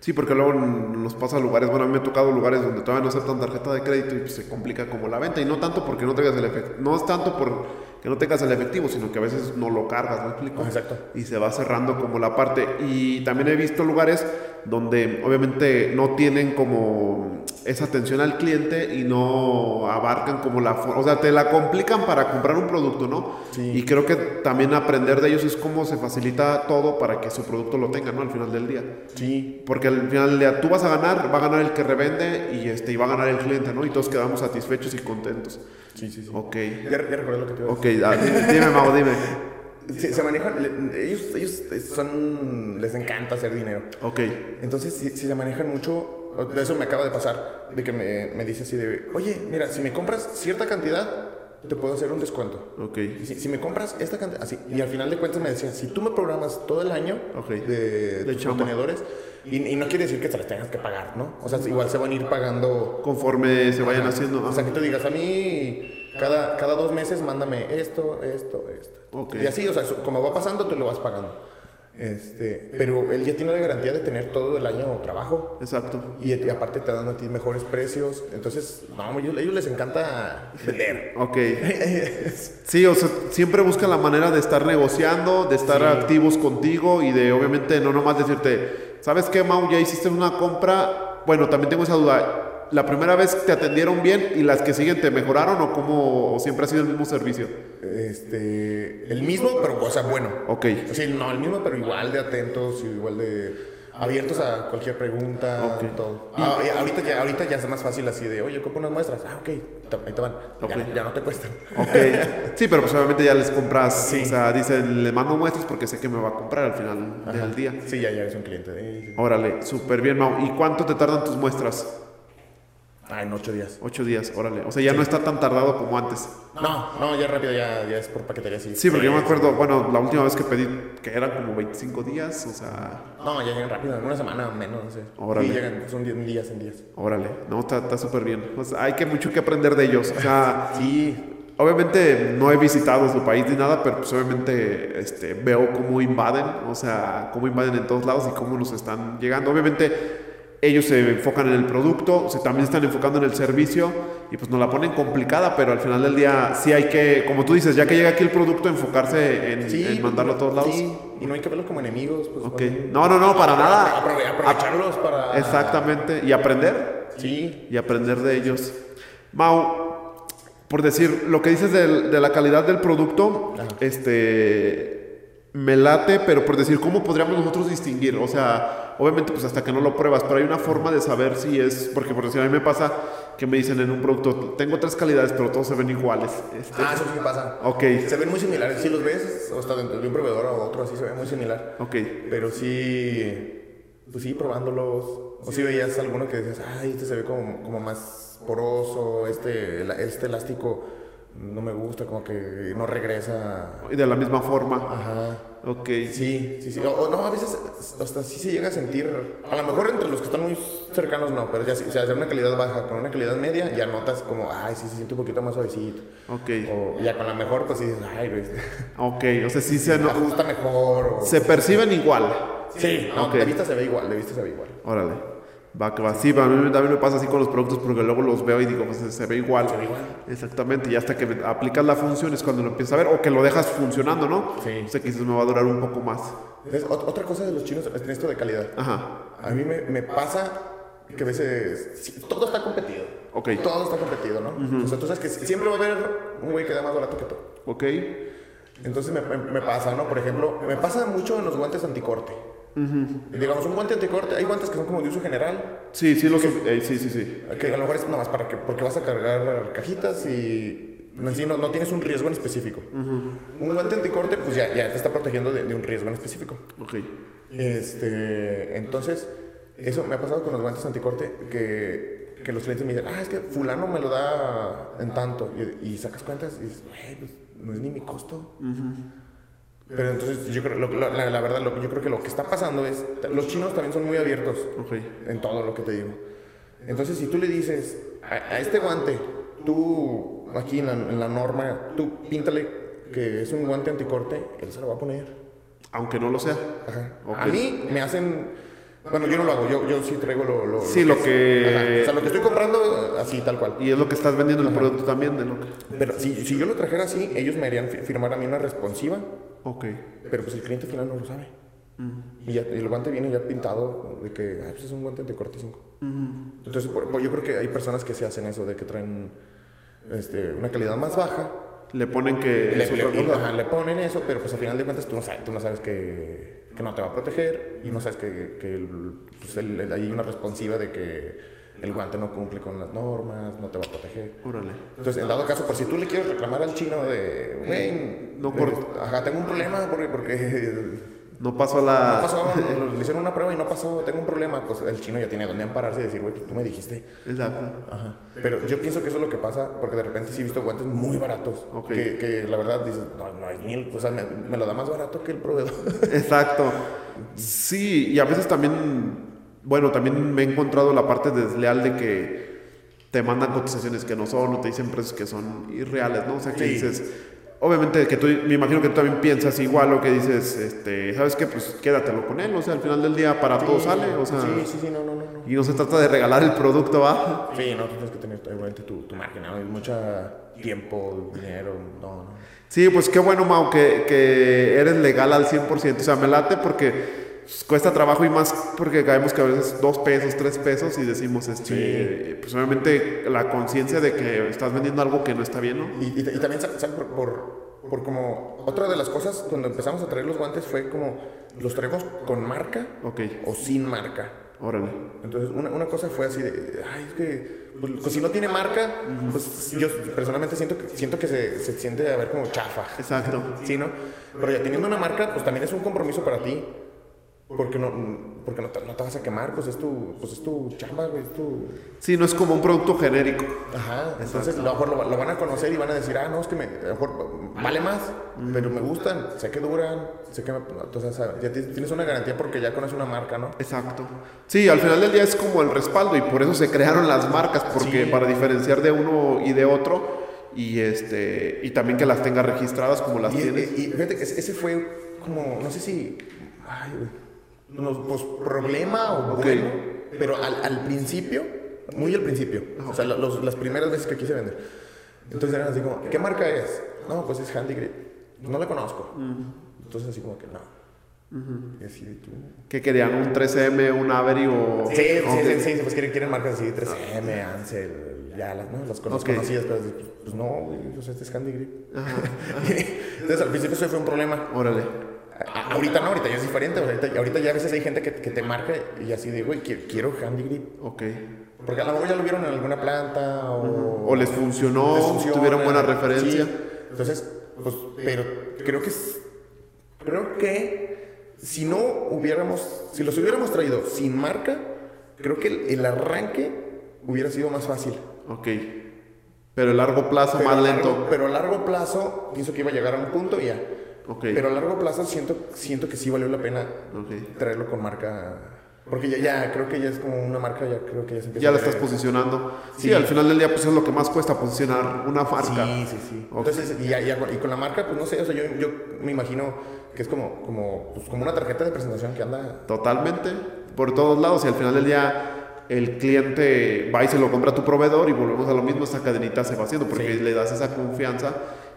Sí, porque luego nos pasa lugares, bueno, a mí me ha tocado lugares donde todavía no aceptan tarjeta de crédito y pues, se complica como la venta. Y no tanto porque no traigas el efecto, no es tanto por que no tengas el efectivo, sino que a veces no lo cargas, ¿me explico? Ah, exacto. Y se va cerrando como la parte. Y también he visto lugares donde obviamente no tienen como esa atención al cliente y no abarcan como la forma, o sea, te la complican para comprar un producto, ¿no? Sí. Y creo que también aprender de ellos es cómo se facilita todo para que su producto lo tenga, ¿no? Al final del día. Sí. Porque al final del día tú vas a ganar, va a ganar el que revende y, este, y va a ganar el cliente, ¿no? Y todos quedamos satisfechos y contentos. Sí, sí, sí. Ok. Ya, ya recuerdo lo que te iba a Ok, ah, dime, Mau, dime. Se, se manejan, ellos, ellos son, les encanta hacer dinero. Ok. Entonces, si, si se manejan mucho, de eso me acaba de pasar, de que me, me dice así de, oye, mira, si me compras cierta cantidad, te puedo hacer un descuento. Ok. Si, si me compras esta cantidad, así, y al final de cuentas me decía, si tú me programas todo el año Ok. de, De tus contenedores, y, y no quiere decir que se las tengas que pagar, ¿no? O sea, igual se van a ir pagando Conforme se vayan Ajá. haciendo. O sea, que te digas, a mí cada, cada dos meses mándame esto, esto, esto. Ok. Y así, o sea, como va pasando, tú lo vas pagando. Este, pero él ya tiene la garantía de tener todo el año trabajo. Exacto. Y, y aparte te dan a ti mejores precios. Entonces, no, ellos, ellos les encanta vender. Ok. Sí, o sea, siempre buscan la manera de estar negociando, de estar activos contigo y de obviamente no nomás decirte, ¿sabes qué, Mau? Ya hiciste una compra. Bueno, también tengo esa duda. ¿La primera vez te atendieron bien y las que siguen te mejoraron o cómo o siempre ha sido el mismo servicio? Este, el mismo, pero, o sea, bueno. Ok. Sí, no, el mismo, pero igual de atentos, igual de abiertos a cualquier pregunta, Ok. todo. Ah, y ahorita, ya, ahorita ya es más fácil así de, oye, ocupo unas muestras. Ah, ok, ahí te van. Ya, Ok. ya no te cuestan. Ok. Sí, pero pues obviamente ya les compras. O sea, dicen, le mando muestras porque sé que me va a comprar al final del día. Sí, ya, ya eres un cliente. Órale, súper bien, Mau. ¿Y cuánto te tardan tus muestras? Ah, en ocho días. Ocho días, órale. O sea, ya no está tan tardado como antes. No, no, ya rápido, ya, ya es por paquetería, sí. Sí, porque yo me acuerdo, bueno, la última vez que pedí, que eran como 25 días, o sea, No, ya llegan rápido, en una semana o menos, no sé. Órale. Sí, llegan, son días en días. órale, no, está está súper bien. O sea, hay que mucho que aprender de ellos. O sea, sí, obviamente no he visitado su país ni nada, pero pues obviamente este, veo cómo invaden, o sea, cómo invaden en todos lados y cómo nos están llegando. Obviamente ellos se enfocan en el producto, se también están enfocando en el servicio y pues nos la ponen complicada, pero al final del día sí hay que, como tú dices, ya que llega aquí el producto, enfocarse en, Sí, en mandarlo a todos lados. Sí, y no hay que verlos como enemigos. Pues, bueno. No, no, no, para nada. Aprove- aprovecharlos para... Exactamente. Y aprender. Sí, Y aprender de ellos. Mau, por decir, lo que dices de, la calidad del producto, Ajá. este. Me late, pero por decir, ¿cómo podríamos nosotros distinguir? O sea, obviamente, pues hasta que no lo pruebas, pero hay una forma de saber si es. Porque, por decir, a mí me pasa que me dicen en un producto, tengo tres calidades, pero todos se ven iguales. Este, Ah, eso sí pasa. ok, Se ven muy similares. Si los ves, o hasta dentro de un proveedor o otro, así se ve muy similar. ok. Pero sí, pues sí, probándolos. O si veías alguno que decías, ay, este se ve como, como más poroso, este, este elástico no me gusta, como que no regresa. Y de la misma forma. Ajá. Ok. Sí, sí, sí. O, no, a veces hasta sí se llega a sentir. A lo mejor entre los que están muy cercanos no, pero ya o sea, de una calidad baja con una calidad media, ya notas como, ay, sí se siente un poquito más suavecito. Ok. O ya con la mejor, pues sí dices, ay, güey, Ok. O sea, sí se, no- ajusta mejor. O... se perciben igual. Sí, no, Ok. de vista se ve igual, de vista se ve igual. Órale. Va, que va. Sí, a mí también me pasa así con los productos porque luego los veo y digo, pues se ve igual. Se ve igual. Exactamente. Y hasta que aplicas la función es cuando lo empiezas a ver o que lo dejas funcionando, ¿no? Sí. O sea, que dices, me va a durar un poco más. Entonces, ot- otra cosa de los chinos es esto de calidad. Ajá. A mí me, me pasa que a veces sí, todo está competido. Ok. Todo está competido, ¿no? O sea, tú sabes que siempre va a haber un güey que da más barato que tú. Ok. Entonces me, me- me pasa, ¿no? Por ejemplo, me pasa mucho en los guantes anticorte. Digamos, un guante anticorte, hay guantes que son como de uso general, Sí, sí, los, eh, sí, sí, sí. que a lo mejor es nada más para que, porque vas a cargar cajitas y sí no, no tienes un riesgo en específico. Un guante anticorte, pues ya, ya te está protegiendo de, de un riesgo en específico. Ok. Este, entonces, eso me ha pasado con los guantes anticorte que, que los clientes me dicen, ah, es que fulano me lo da en tanto. Y, y sacas cuentas y dices, pues no es ni mi costo. Pero entonces, yo creo, lo- lo- la, la verdad, lo, yo creo que lo que está pasando es, los chinos también son muy abiertos Ok. en todo lo que te digo. Entonces, si tú le dices a, a este guante, tú, aquí en la, en la norma, tú píntale que es un guante anticorte, él se lo va a poner. Aunque no lo sea. Ajá. Ok. A mí me hacen Bueno, yo no lo hago, yo, yo sí traigo lo, lo Sí, lo que- Ajá. O sea, lo que estoy comprando, así, tal cual. Y es lo que estás vendiendo el producto también de lo que... Pero si, si yo lo trajera así, ellos me harían fi- firmar a mí una responsiva, Ok. pero pues el cliente final no lo sabe. Y, ya- el guante viene ya pintado de que ah, pues es un guante de corte 5. Entonces, por- por- yo creo que hay personas que se hacen eso, de que traen este, una calidad más baja. Le ponen que... Ajá, le ponen eso, pero pues al final de cuentas tú no sabes, tú no sabes que, que no te va a proteger y no sabes que, que el- pues, el- el- hay una responsiva de que el guante no cumple con las normas, no te va a proteger. Órale. Entonces, en dado caso, por si tú le quieres reclamar al chino de, güey, No por- ajá, tengo un problema porque, porque No pasó la... no pasó, le hicieron una prueba y no pasó, tengo un problema, pues el chino ya tiene donde ampararse y decir, güey, pues tú me dijiste. Exacto. Ajá. Pero yo pienso que eso es lo que pasa, porque de repente sí he visto guantes muy baratos, Ok. que, que la verdad dices, no, no es mil, o sea, me, me lo da más barato que el proveedor. Exacto. Sí, y a veces también, bueno, también me he encontrado la parte desleal de que te mandan cotizaciones que no son o te dicen precios que son irreales, ¿no? O sea, que Sí. dices, obviamente que tú, me imagino que tú también piensas igual o que dices, este, ¿sabes qué? Pues quédatelo con él, o sea, al final del día para todo sale, o sea, Sí, sí, sí, no, no, no. y no se trata de regalar el producto, ¿va? Sí, no, tienes que tener obviamente tu, tu margen, ¿no? Mucho tiempo, dinero, no, no. Sí, pues qué bueno, Mau, que, que eres legal al 100%. O sea, me late porque pues, cuesta trabajo y más porque caemos que a veces dos pesos, tres pesos y decimos, este, pues obviamente la conciencia de que estás vendiendo algo que no está bien, ¿no? Y, y- y también, ¿sabes? Por, por, por como, otra de las cosas cuando empezamos a traer los guantes fue como, los traemos con marca Ok, o sin marca. órale. Entonces, una, una cosa fue así de, ay, es que, pues, pues, si no tiene marca, pues yo personalmente siento que, siento que se, se siente a ver como chafa. Exacto. Sí, ¿no? Pero ya teniendo una marca, pues también es un compromiso para ti. Porque no, porque no, te, no te vas a quemar, pues es tu, pues es tu chamba, güey, es tu... Sí, no es como un producto genérico. Ajá, entonces a lo mejor lo, lo van a conocer y van a decir, ah, no, es que me, a lo mejor vale más, pero me gustan, sé que duran, sé que... me- entonces, ¿sabes? ya ti- tienes una garantía porque ya conoces una marca, ¿no? Exacto. Sí, al final del día es como el respaldo y por eso se crearon las marcas, porque Sí. para diferenciar de uno y de otro y este y también que las tenga registradas como las Y, tienes. y- y fíjate que ese fue como, no sé si, ay, güey, no, pues problema o Ok. bueno, pero al, al principio, muy al principio, o sea, los- las primeras veces que quise vender. Entonces eran así como, ¿qué marca es? No, pues es Handy Grip. No la conozco. Entonces así como que no. Y así de tú. que querían un 3M, un Avery o Sí, sí, Ok. sí, sí, pues quieren, quieren marcas así, 3M, Ansel, ya las, ¿no? las cono- Ok. conocidas, pero pues, pues no, güey, pues este es Handy Grip. Entonces al principio eso fue un problema. Órale. A- ahorita no, ahorita ya es diferente. Ahorita, ahorita ya a veces hay gente que, que te marca y así de, güey, quiero, handy grip. Ok. Porque a lo mejor ya lo vieron en alguna planta o... O les funcionó, les funciona. tuvieron buena referencia. Sí. Entonces, pues, pero creo que. Creo que si no hubiéramos... Si los hubiéramos traído sin marca, creo que el, el arranque hubiera sido más fácil. Ok. Pero el largo plazo Pero más a lento. pero a largo plazo pienso que iba a llegar a un punto y ya. Ok. Pero a largo plazo siento, siento que sí valió la pena Ok. traerlo con marca. Porque ya, ya creo que ya es como una marca, ya creo que ya se empieza Ya a la ver. estás posicionando. Sí. Sí. al final del día pues es lo que más cuesta posicionar una marca. Sí, sí, sí. Ok. Entonces, y, ya- ya con- y con la marca, pues no sé, o sea, yo, yo me imagino que es como, como, pues, como una tarjeta de presentación que anda. Totalmente. Por todos lados. Y al final del día el cliente va y se lo compra a tu proveedor y volvemos a lo mismo. Esta cadenita se va haciendo porque Sí. le das esa confianza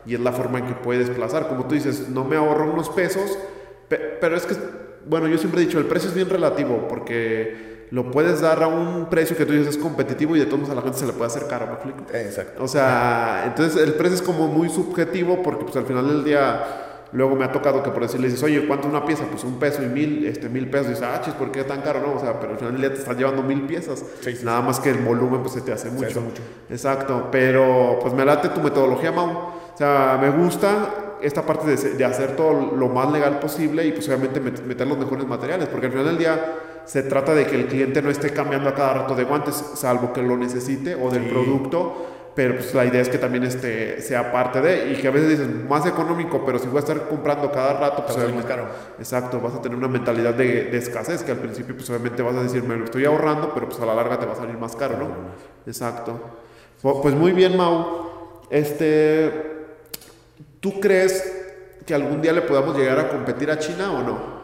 y es la forma en que puedes desplazar. Como tú dices, no me ahorro unos pesos, pe- pero es que, bueno, yo siempre he dicho, el precio es bien relativo porque lo puedes dar a un precio que tú dices es competitivo y de todos modos a la gente se le puede hacer caro, ¿me? Exacto. O sea, entonces el precio es como muy subjetivo porque pues al final del día luego me ha tocado que por decirle dices, oye, ¿cuánto una pieza? Pues un peso y mil, este, mil pesos. Y dices, ah, chis, ¿por qué tan caro? No, o sea, pero al final del día te están llevando mil piezas. Sí, sí, Nada más que el volumen pues se te hace mucho. hace mucho. Exacto, pero pues me late tu metodología, Mau. O sea, me gusta esta parte de, de hacer todo lo más legal posible y pues obviamente met- meter los mejores materiales, porque al final del día se trata de que el cliente no esté cambiando a cada rato de guantes, salvo que lo necesite o del Sí. producto, pero pues la idea es que también este, sea parte de, y que a veces dices, más económico, pero si voy a estar comprando cada rato, pues Te va a salir más obviamente- caro. Exacto, vas a tener una mentalidad de, de escasez, que al principio pues obviamente vas a decir, me lo estoy ahorrando, pero pues a la larga te va a salir más caro, ¿no? Exacto. Pu- Pues muy bien, Mau. Este, ¿tú crees que algún día le podamos llegar a competir a China o no?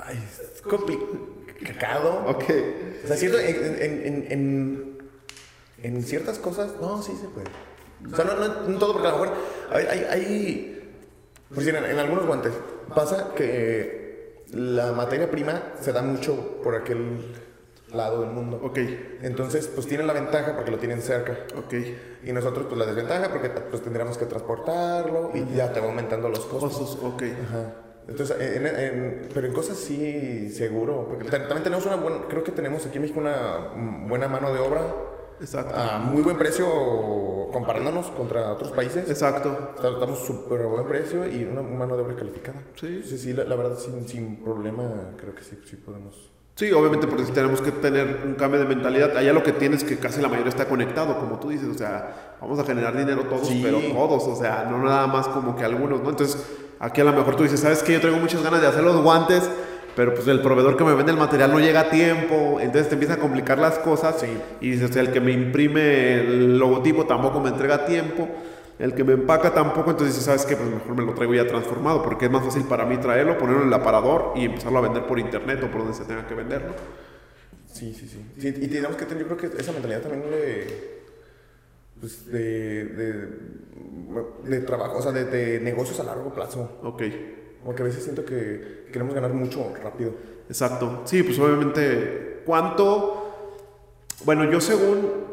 Ay, complicado. Ok. O sea, cierto, en, en, en, en, en ciertas cosas, no, sí se puede. O sea, no, no, no todo, porque a lo mejor hay, hay, hay por decir, en, en algunos guantes pasa que la materia prima se da mucho por aquel lado del mundo. Ok. Entonces, pues tienen la ventaja porque lo tienen cerca. Ok. Y nosotros, pues la desventaja porque pues tendríamos que transportarlo y ya te va aumentando los costos. Costos, ok. Ajá. Entonces, en- en- pero en cosas sí, seguro. Porque ta- también tenemos una buena, creo que tenemos aquí en México una buena mano de obra Exacto. a muy buen precio comparándonos contra otros países. Exacto. Estamos súper buen precio y una mano de obra calificada. Sí. Sí, sí, la, la verdad, sin, sin problema, creo que sí, sí podemos. Sí, obviamente porque tenemos que tener un cambio de mentalidad. Allá lo que tienes es que casi la mayoría está conectado, como tú dices. O sea, vamos a generar dinero todos, Sí. pero todos. O sea, no nada más como que algunos, ¿no? Entonces, aquí a lo mejor tú dices, ¿sabes qué? Yo traigo muchas ganas de hacer los guantes, pero pues el proveedor que me vende el material no llega a tiempo. Entonces te empieza a complicar las cosas. Sí. Y dices, o sea, el que me imprime el logotipo tampoco me entrega a tiempo. El que me empaca tampoco, entonces dices, ¿sabes qué? Pues mejor me lo traigo ya transformado, porque es más fácil para mí traerlo, ponerlo en el aparador y empezarlo a vender por internet o por donde se tenga que venderlo. Sí, sí, sí. Sí, y tenemos que tener, yo creo que esa mentalidad también de. Pues de. de, de trabajo, o sea, de, de negocios a largo plazo. Ok, Porque a veces siento que queremos ganar mucho rápido. exacto. Sí, pues obviamente, ¿cuánto? Bueno, yo según,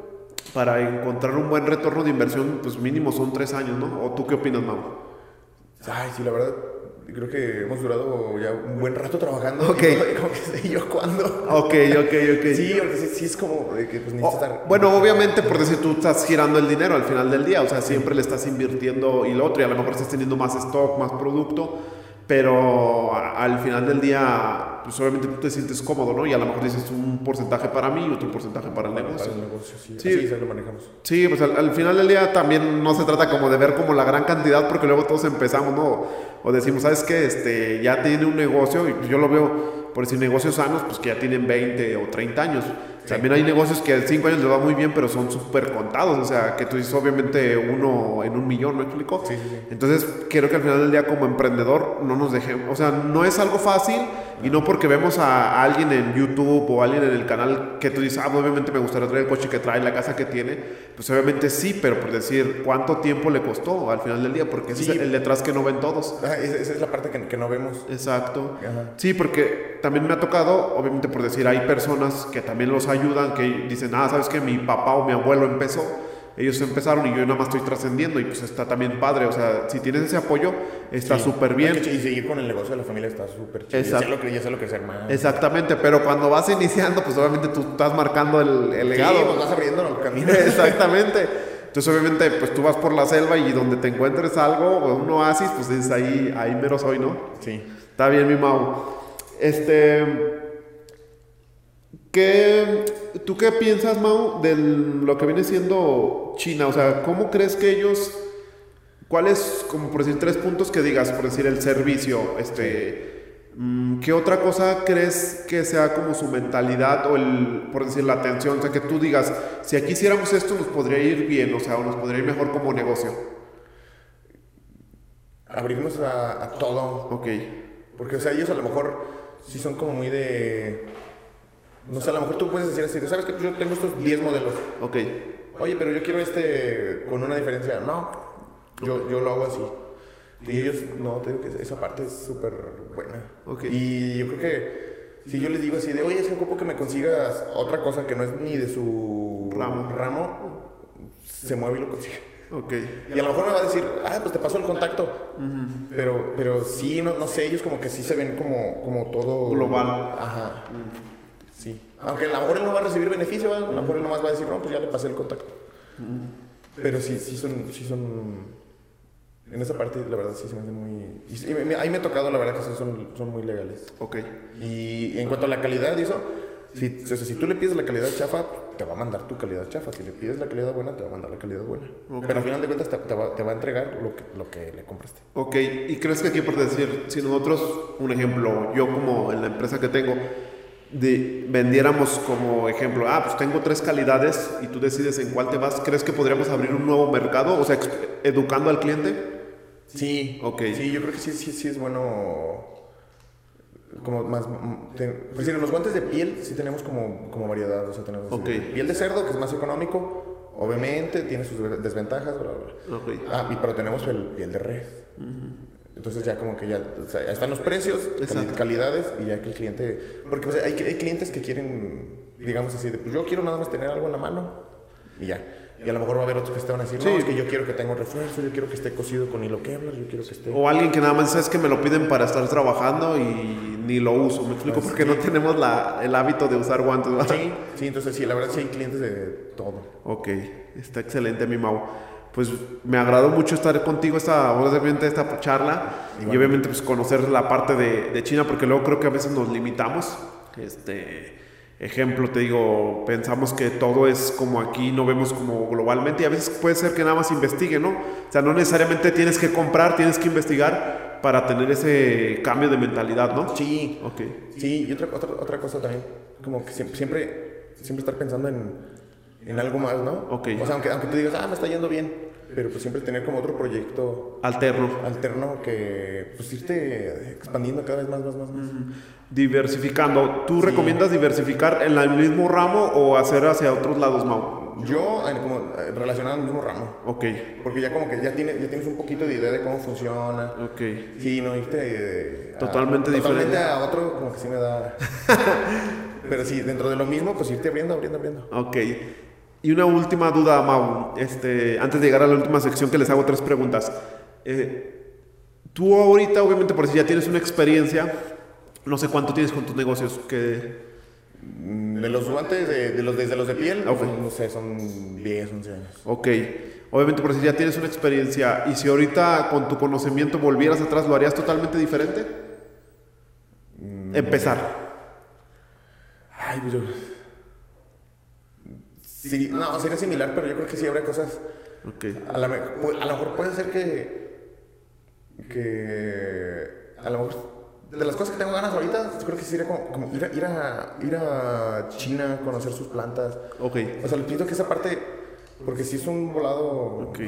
para encontrar un buen retorno de inversión, pues mínimo son tres años, ¿no? ¿O tú qué opinas, Mau? Ay, sí, la verdad, creo que hemos durado ya un buen rato trabajando. Ok. Y como que sé yo cuándo. Ok, ok, ok. Sí, sí, sí es como de que pues necesitas estar. bueno, obviamente, por decir, tú estás girando el dinero al final del día, o sea, siempre le estás invirtiendo y lo otro, y a lo mejor estás teniendo más stock, más producto, pero al final del día, pues obviamente tú te sientes cómodo, ¿no? Y a lo mejor dices un porcentaje para mí y otro porcentaje para el para negocio. el negocio, sí. Sí. Así, lo manejamos. Sí, pues al, al final del día también no se trata como de ver como la gran cantidad, porque luego todos empezamos, ¿no? O decimos, ¿sabes qué? Este, ya tiene un negocio, y pues yo lo veo, por decir negocios sanos, pues que ya tienen 20 o 30 años. También hay negocios que en 5 años les va muy bien, pero son súper contados, o sea, que tú dices, obviamente, uno en un millón, ¿me explico? Sí, sí, sí. Entonces, quiero que al final del día como emprendedor no nos dejemos, o sea, no es algo fácil y no porque vemos a, alguien en YouTube o alguien en el canal que tú dices, ah, obviamente me gustaría traer el coche que trae, la casa que tiene, pues obviamente sí, pero por decir, ¿cuánto tiempo le costó al final del día? Porque ese es el detrás que no ven todos. Ah, esa, es la parte que, que no vemos. Exacto. Ajá. Sí, porque también me ha tocado, obviamente por decir, hay personas que también los ayudan, que dicen, ah, sabes que mi papá o mi abuelo empezó, ellos empezaron y yo nada más estoy trascendiendo y pues está también padre, o sea, si tienes ese apoyo, está Sí. súper bien. Y seguir con el negocio de la familia está súper chido. Ya sé lo que ya lo es hermano. Exactamente, pero cuando vas iniciando, pues obviamente tú estás marcando el, el legado. Sí, pues vas abriendo el camino. Exactamente. Entonces, obviamente, pues tú vas por la selva y donde te encuentres algo, o un oasis, pues es ahí, ahí mero soy, ¿no? Sí. Está bien, mi Mau. Este. ¿Qué, ¿Tú qué piensas, Mau, de lo que viene siendo China? O sea, ¿cómo crees que ellos. ¿Cuáles, como por decir, tres puntos que digas, por decir, el servicio? Este. mm, ¿Qué otra cosa crees que sea como su mentalidad o el, por decir, la atención? O sea, que tú digas, si aquí hiciéramos esto nos podría ir bien, o sea, o nos podría ir mejor como negocio. Abrirnos a, a todo. Ok. Porque, o sea, ellos a lo mejor sí son como muy de. No sé, a lo mejor tú puedes decir así, de, ¿sabes qué? Yo tengo estos 10 modelos. Ok. Oye, pero yo quiero este con una diferencia. No, yo, yo lo hago así. Y ellos, no, te digo que esa parte es súper buena. Ok. Y yo creo que si yo les digo así de, oye, es que ocupo que me consigas otra cosa que no es ni de su Ramo. ramo se mueve y lo consigue. Ok. Y a lo mejor me va a decir, ah, pues te pasó el contacto. pero, pero sí, no, no sé, ellos como que sí se ven como, como todo... Global. Ajá. Sí. Aunque a lo mejor él no va a recibir beneficio, ¿verdad? a lo mejor él nomás va a decir, no, pues ya le pasé el contacto. Pero sí, sí son, sí son... En esa parte, la verdad, sí se me muy... Y, me- ahí me ha tocado, la verdad, que son, son muy legales. Ok. Y en cuanto a la calidad y eso, si, o sea, si tú le pides la calidad chafa, te va a mandar tu calidad chafa. Si le pides la calidad buena, te va a mandar la calidad buena. Ok. Pero al final de cuentas te, te va, te va a entregar lo que, lo que le compraste. Ok, ¿y crees que aquí por decir, si nosotros, un ejemplo, yo como en la empresa que tengo, de, vendiéramos como ejemplo, ah, pues tengo tres calidades y tú decides en cuál te vas, ¿crees que podríamos abrir un nuevo mercado? O sea, educando al cliente. Sí. Ok. Sí, yo creo que sí, sí, sí es bueno como más... te- pues sí, en los guantes de piel sí tenemos como, como variedad. O sea, tenemos Ok. de piel de cerdo, que es más económico. Obviamente, tiene sus desventajas, bla, bla, bla. Ok. Ah, y, pero tenemos el piel de res. Entonces ya como que ya, o sea, ya están los precios, Exacto. calidades y ya que el cliente... Porque hay, hay clientes que quieren, digamos así, de, pues yo quiero nada más tener algo en la mano y ya. Y a lo mejor va a haber otros que te van a decir, Sí. no, es que yo quiero que tenga un refuerzo, yo quiero que esté cosido con hilo Kevlar, yo quiero que esté... O alguien que nada más es que me lo piden para estar trabajando y ni lo uso. Me explico porque no tenemos la, el hábito de usar guantes. ¿verdad? Sí, sí, entonces sí, la verdad sí hay clientes de todo. Ok, está excelente, mi Mau. Pues me agradó mucho estar contigo esta, obviamente, esta charla y obviamente pues conocer la parte de, de China porque luego creo que a veces nos limitamos. Este ejemplo, te digo, pensamos que todo es como aquí, no vemos como globalmente y a veces puede ser que nada más investigue, ¿no? O sea, no necesariamente tienes que comprar, tienes que investigar para tener ese cambio de mentalidad, ¿no? Sí, Ok, sí, y otra, otra, otra cosa también, como que siempre, siempre, siempre estar pensando en, en algo más, ¿no? Ok. O sea, aunque, aunque tú digas, ah, me está yendo bien, pero pues siempre tener como otro proyecto alterno. alterno que pues irte expandiendo cada vez más, más, más, más. Diversificando. ¿Tú recomiendas diversificar en el mismo ramo o hacer hacia otros lados, Mau? Yo, eh, como eh, relacionado al mismo ramo, Ok, porque ya como que ya tienes, ya tienes un poquito de idea de cómo funciona. ok. Sí, no irte eh, a- Totalmente totalmente diferente. a otro como que sí me da. Pero sí, dentro de lo mismo, pues irte abriendo, abriendo, abriendo. Ok. Y una última duda, Mau. Este, antes de llegar a la última sección que les hago tres preguntas. Eh, tú ahorita, obviamente, por si ya tienes una experiencia, no sé cuánto tienes con tus negocios, que... Mm, De los guantes, de, de los, desde los de piel, Ok. pues, no sé, son 10, 11 años. Ok. Obviamente, por si ya tienes una experiencia, y si ahorita con tu conocimiento volvieras atrás, ¿lo harías totalmente diferente? Empezar. Ay, pues yo. Sí, no, sería similar, pero yo creo que sí habrá cosas. Ok. A, la a lo mejor puede ser que. que. A lo mejor. De las cosas que tengo ganas ahorita, yo creo que sería como, como ir, a, ir, a, ir a China, conocer sus plantas. Ok. O sea, le pido que esa parte. Porque si es un volado. Ok.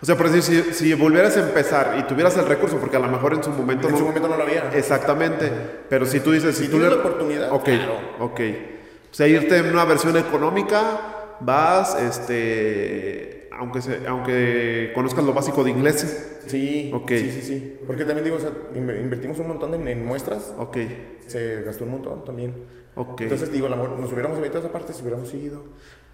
O sea, por decir, si, si volvieras a empezar y tuvieras el recurso, porque a lo mejor en su momento En no... su momento no lo había. Exactamente. Pero si tú dices... Si, Si tú tienes le- la oportunidad, Ok, claro. ok. O sea, irte en una versión económica, vas, este... Aunque, se- aunque conozcas lo básico de inglés. Sí, Ok. sí, sí, sí. Porque también digo, o sea, inver- invertimos un montón en, en muestras, Ok, se gastó un montón también. ok, Entonces digo, nos hubiéramos evitado esa parte si hubiéramos seguido.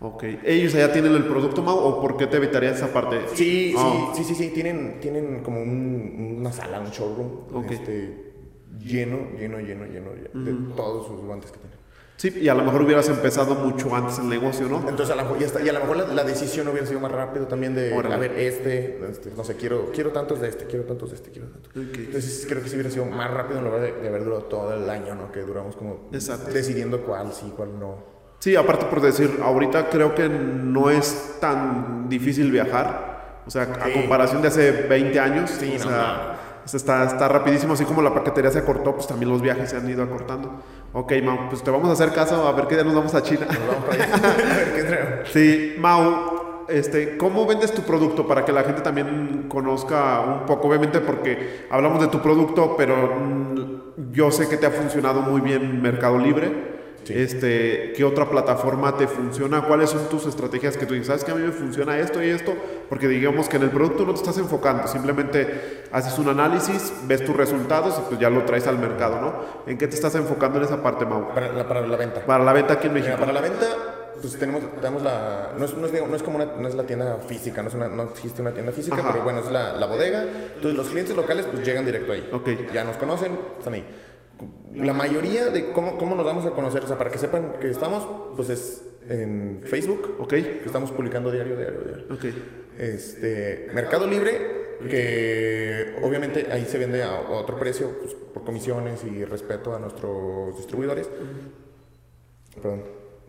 ok. ¿Ellos allá tienen el producto, Mau, o por qué te evitarías esa parte? Sí, Ah, sí, sí, sí, sí, tienen, tienen como un- una sala, un showroom, este, lleno, lleno, lleno, lleno de todos sus guantes que tienen. Sí, y a lo mejor hubieras empezado mucho antes el negocio, ¿no? Entonces a lo mejor, y, hasta- y a lo mejor la, la decisión hubiera sido más rápido también de, Órale. a ver, este, este, no sé, quiero, quiero tantos de este, quiero tantos de este, quiero tantos. Ok. Entonces creo que sí hubiera sido más rápido en lugar de, de haber durado todo el año, ¿no? Que duramos como Exacto. decidiendo cuál sí, cuál no. Sí, aparte por decir, ahorita creo que no es tan difícil viajar. O sea, a comparación de hace 20 años. Sí, o no, sea, o sea, está, está rapidísimo. Así como la paquetería se acortó, pues también los viajes se han ido acortando. Ok, Mau, pues te vamos a hacer caso a ver qué día nos vamos a China. Nos vamos a ver qué traemos. Sí, Mau, este, ¿cómo vendes tu producto para que la gente también conozca un poco? Obviamente porque hablamos de tu producto, pero mm, yo sé que te ha funcionado muy bien Mercado Libre. Sí. Este, ¿Qué otra plataforma te funciona? ¿Cuáles son tus estrategias que tú dices? ¿Sabes que a mí me funciona esto y esto? Porque digamos que en el producto no te estás enfocando, simplemente haces un análisis, ves tus resultados y pues ya lo traes al mercado, ¿no? ¿En qué te estás enfocando en esa parte, Mau? Para la, para la venta. Para la venta aquí en México. para la venta, pues tenemos, tenemos la. No es, no es, no es como una, no es la tienda física, no, es una, no existe una tienda física, Ajá. pero bueno, es la, la bodega. Entonces los clientes locales pues llegan directo ahí. Ok. Ya nos conocen, están ahí. La mayoría de cómo, cómo nos vamos a conocer, o sea, para que sepan que estamos, pues es en Facebook, Ok, que estamos publicando diario, diario, diario. ok. Este, Mercado Libre, que obviamente ahí se vende a otro precio pues, por comisiones y respeto a nuestros distribuidores. Perdón.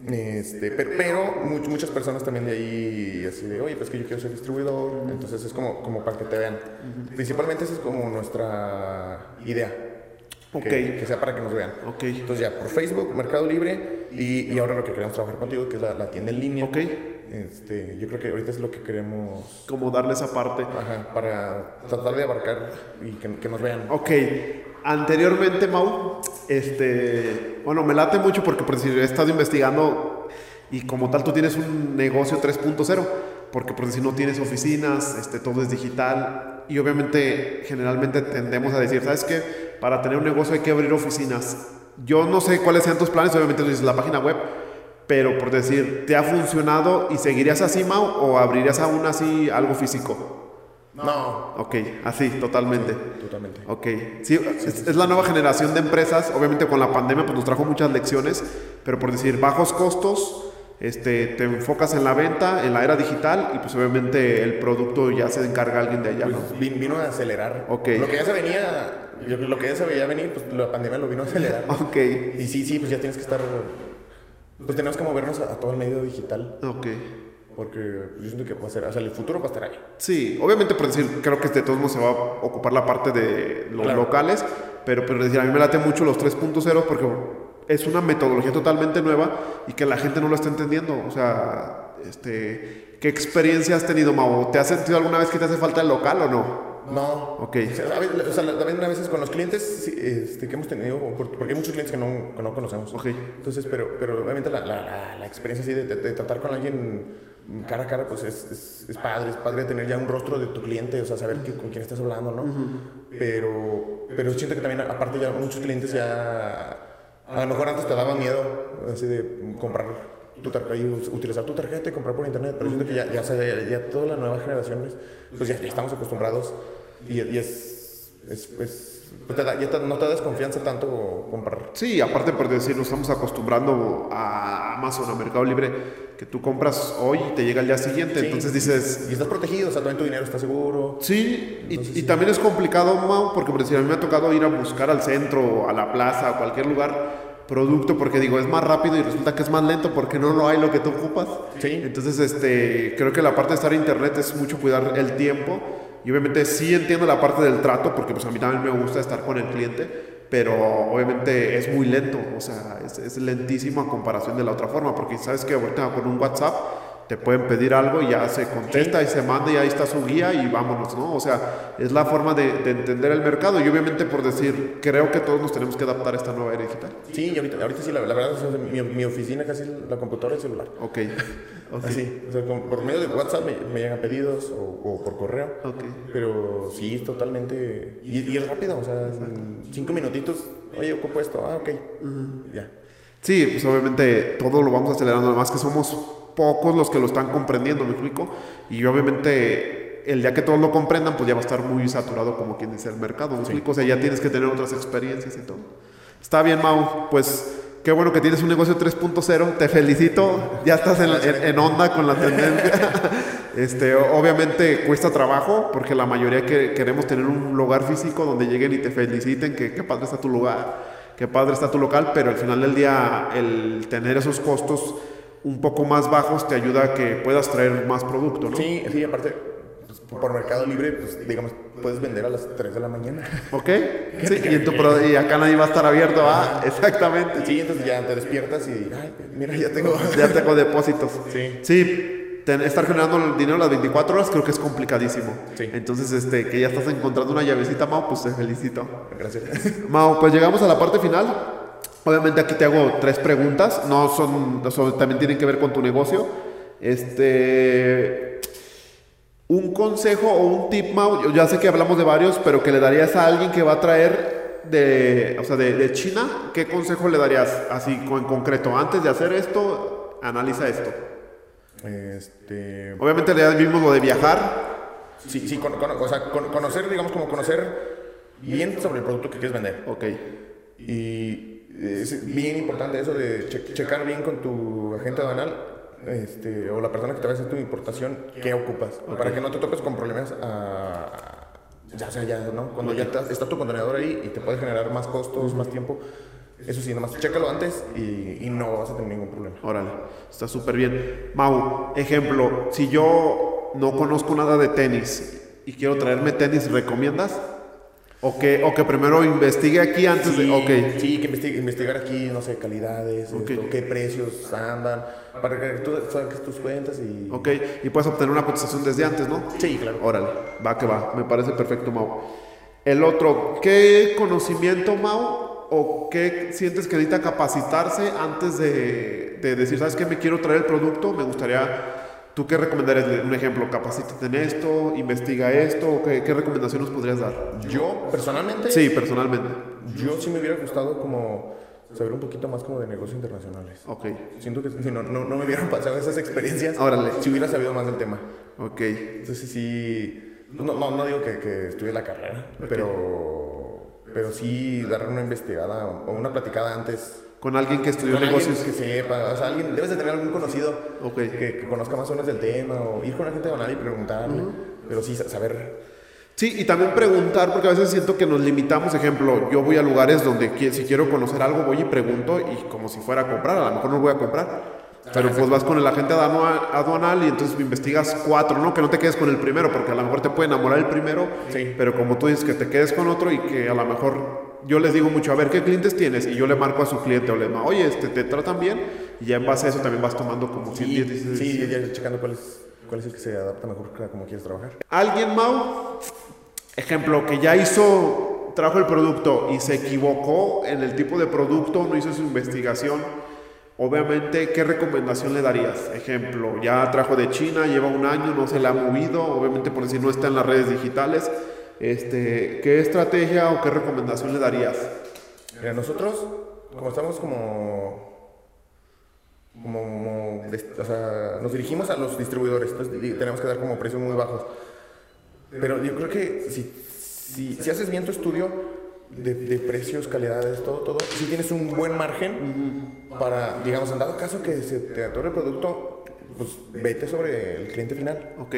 Este, pero, pero much- muchas personas también de ahí así de, oye, pues que yo quiero ser distribuidor, entonces es como, como para que te vean. Principalmente esa es como nuestra idea. Ok. Que, que sea para que nos vean. Ok. Entonces ya por Facebook, Mercado Libre y, y ahora lo que queremos trabajar contigo, que es la, la tienda en línea. Ok. Este, yo creo que ahorita es lo que queremos Como darle esa parte. Ajá, para tratar de abarcar y que, que nos vean. Ok, anteriormente, Mau, este, bueno, me late mucho porque por decir, he estado investigando y como tal tú tienes un negocio 3.0, porque por decir no tienes oficinas, este, todo es digital y obviamente generalmente tendemos a decir, ¿sabes qué? Para tener un negocio hay que abrir oficinas. Yo no sé cuáles sean tus planes, obviamente dices la página web, pero por decir, ¿te ha funcionado y seguirías así, Mau, o abrirías aún así algo físico? No. Ok, así, totalmente. Totalmente. Ok, sí, es, es la nueva generación de empresas. Obviamente con la pandemia pues, nos trajo muchas lecciones, pero por decir bajos costos, este, te enfocas en la venta, en la era digital y pues obviamente el producto ya se encarga alguien de allá. ¿no? Pues vin- vino a acelerar. Ok. Lo que ya se venía, lo que ya se veía venir, pues la pandemia lo vino a acelerar. Ok, Y sí, sí, pues ya tienes que estar, pues tenemos que movernos a, a todo el medio digital. ok. Porque yo siento que va a ser, o sea, el futuro va a estar ahí. Sí, obviamente por decir, creo que de todos modos se va a ocupar la parte de los Claro. locales, pero por decir, a mí me late mucho los 3.0 porque es una metodología totalmente nueva y que la gente no lo está entendiendo. O sea, este, ¿qué experiencia has tenido, Mau? ¿Te has sentido alguna vez que te hace falta el local o no? No. Ok. O sea, también a veces con los clientes este, que hemos tenido, por- porque hay muchos clientes que no, que no conocemos. Ok. Entonces, pero, pero obviamente la, la, la, experiencia así de, de- de tratar con alguien cara a cara, pues es, es, es padre, es padre tener ya un rostro de tu cliente, o sea, saber que- con quién estás hablando, ¿no? Pero, pero siento que también, aparte ya muchos clientes ya, a lo mejor antes te daba miedo, así de comprar tu tarjeta y utilizar tu tarjeta y comprar por internet, pero siento que ya, ya, ya, ya todas las nuevas generaciones, pues ya, estamos acostumbrados y, es, es- pues te da- ya te- no te da desconfianza tanto comprar. Sí, aparte por decir, nos estamos acostumbrando a Amazon, a Mercado Libre, que tú compras hoy y te llega al día siguiente. Sí. Entonces dices, Y estás protegido, o sea, también tu dinero está seguro. Sí, y, y también es complicado, Mau, porque por decir, a mí me ha tocado ir a buscar al centro, a la plaza, a cualquier lugar, producto, porque digo, es más rápido y resulta que es más lento porque no lo hay lo que tú ocupas. Sí. Entonces, este, creo que la parte de estar en internet es mucho cuidar el tiempo. Y obviamente sí entiendo la parte del trato, porque pues a mí también me gusta estar con el cliente, pero obviamente es muy lento, o sea, es, es lentísimo a comparación de la otra forma, porque sabes que ahorita con un WhatsApp te pueden pedir algo y ya se contesta y se manda y ahí está su guía y vámonos, ¿no? O sea, es la forma de, de entender el mercado y obviamente por decir, creo que todos nos tenemos que adaptar a esta nueva era digital. Sí, y ahorita, ahorita sí, la, la verdad, o sea, mi, mi oficina casi la computadora y el celular. Ok, ok, Así, o sea, por medio de WhatsApp me, me llegan pedidos o, o por correo. ok. Pero sí, es totalmente. Y, y es rápido, o sea, cinco minutitos. Oye, ocupo esto. Ah, ok. Ya. Sí, pues obviamente todo lo vamos acelerando, además que somos pocos los que lo están comprendiendo, me explico. Y obviamente el día que todos lo comprendan, pues ya va a estar muy saturado como quien dice el mercado, me explico. O sea, ya tienes que tener otras experiencias y todo. Está bien, Mau, pues qué bueno que tienes un negocio 3.0, te felicito, ya estás en, en- en onda con la tendencia. Este, obviamente cuesta trabajo porque la mayoría que queremos tener un lugar físico donde lleguen y te feliciten que qué padre está tu lugar, qué padre está tu local, pero al final del día el tener esos costos un poco más bajos te ayuda a que puedas traer más producto, ¿no? Sí, sí, aparte, pues, por Mercado Libre, pues digamos, puedes vender a las 3 de la mañana. ¿Ok? Sí, y, en tu y acá nadie va a estar abierto, ah, exactamente. Sí, entonces ya te despiertas y. Ay, mira, ya tengo. Ya tengo depósitos. Sí. Sí, ten- estar generando el dinero las 24 horas creo que es complicadísimo. Sí. Entonces, este, que ya estás encontrando una llavecita, Mau, pues te felicito. Gracias. Mau, pues llegamos a la parte final. Obviamente aquí te hago tres preguntas, no son, también tienen que ver con tu negocio. Este, un consejo o un tip, Mau, yo ya sé que hablamos de varios, pero que le darías a alguien que va a traer de, o sea, de, de China, ¿qué consejo le darías así en concreto? Antes de hacer esto, analiza esto. Este. Obviamente ya vimos lo de viajar. Sí, sí, con- con- o sea, con- conocer, digamos, como conocer bien sobre el producto que quieres vender. Ok, Y es bien importante eso de che- checar bien con tu agente aduanal este, o la persona que te va a hacer tu importación qué ocupas. Para que no te topes con problemas a- ya sea ya, ¿no? Cuando ya está, está tu contenedor ahí y te puede generar más costos, más tiempo. Eso sí, nomás chécalo antes y, y no vas a tener ningún problema. órale, está súper bien. Mau, ejemplo, si yo no conozco nada de tenis y quiero traerme tenis, ¿recomiendas? O que, o que primero investigue aquí antes de... Ok, Sí, que investigue- investigar aquí, no sé, calidades, Ok. esto, qué precios andan, para que tú saques tus cuentas y... ok, y puedes obtener una cotización desde antes, ¿no? Sí, claro. Órale, va que va, me parece perfecto, Mau. El otro, ¿qué conocimiento, Mau, o qué sientes que necesita capacitarse antes de, de decir, ¿sabes qué? Me quiero traer el producto, me gustaría... ¿Tú qué recomendarías? Un ejemplo, capacítate en esto, investiga esto, ¿qué, qué recomendación nos podrías dar? Yo, personalmente, Sí, personalmente. yo sí me hubiera gustado como saber un poquito más como de negocios internacionales. Ok, Siento que si no, no, no me hubieran pasado esas experiencias, Órale. si hubiera sabido más del tema. ok. Entonces sí, no, no, no digo que, que estudie la carrera, pero, pero sí dar una investigada o una platicada antes. Con alguien que estudió Con alguien negocios. que sepa, o sea, alguien, debes de tener algún conocido Ok. que, que conozca más o menos del tema, o ir con la gente de y preguntarle, pero sí sa- saber. Sí, y también preguntar, porque a veces siento que nos limitamos. Ejemplo, yo voy a lugares donde si quiero conocer algo, voy y pregunto, y como si fuera a comprar, a lo mejor no voy a comprar. Pero pues vas con el agente aduanal, y entonces investigas cuatro, ¿no? Que no te quedes con el primero, porque a lo mejor te puede enamorar el primero, Sí. pero como tú dices, que te quedes con otro y que a lo mejor yo les digo mucho, a ver, ¿qué clientes tienes? Y yo le marco a su cliente o le digo, oye, este, ¿te tratan bien? Y ya en base a eso también vas tomando como Sí, 100, 10, 16. sí, ya checando cuál es, cuál es el que se adapta mejor a cómo quieres trabajar. Alguien, Mau, ejemplo, que ya hizo, trajo el producto y se equivocó en el tipo de producto, no hizo su investigación, obviamente, ¿qué recomendación le darías? Ejemplo, ya trajo de China, lleva un año, no se le ha movido, obviamente por decir no está en las redes digitales, este, ¿qué estrategia o qué recomendación le darías? Mira, nosotros, como estamos como. Como, o sea, nos dirigimos a los distribuidores, entonces di- tenemos que dar como precios muy bajos. Pero yo creo que si, si, si haces bien tu estudio de, de precios, calidades, todo, todo, si tienes un buen margen para, digamos, en dado caso que se te atore el producto, pues vete sobre el cliente final. Ok,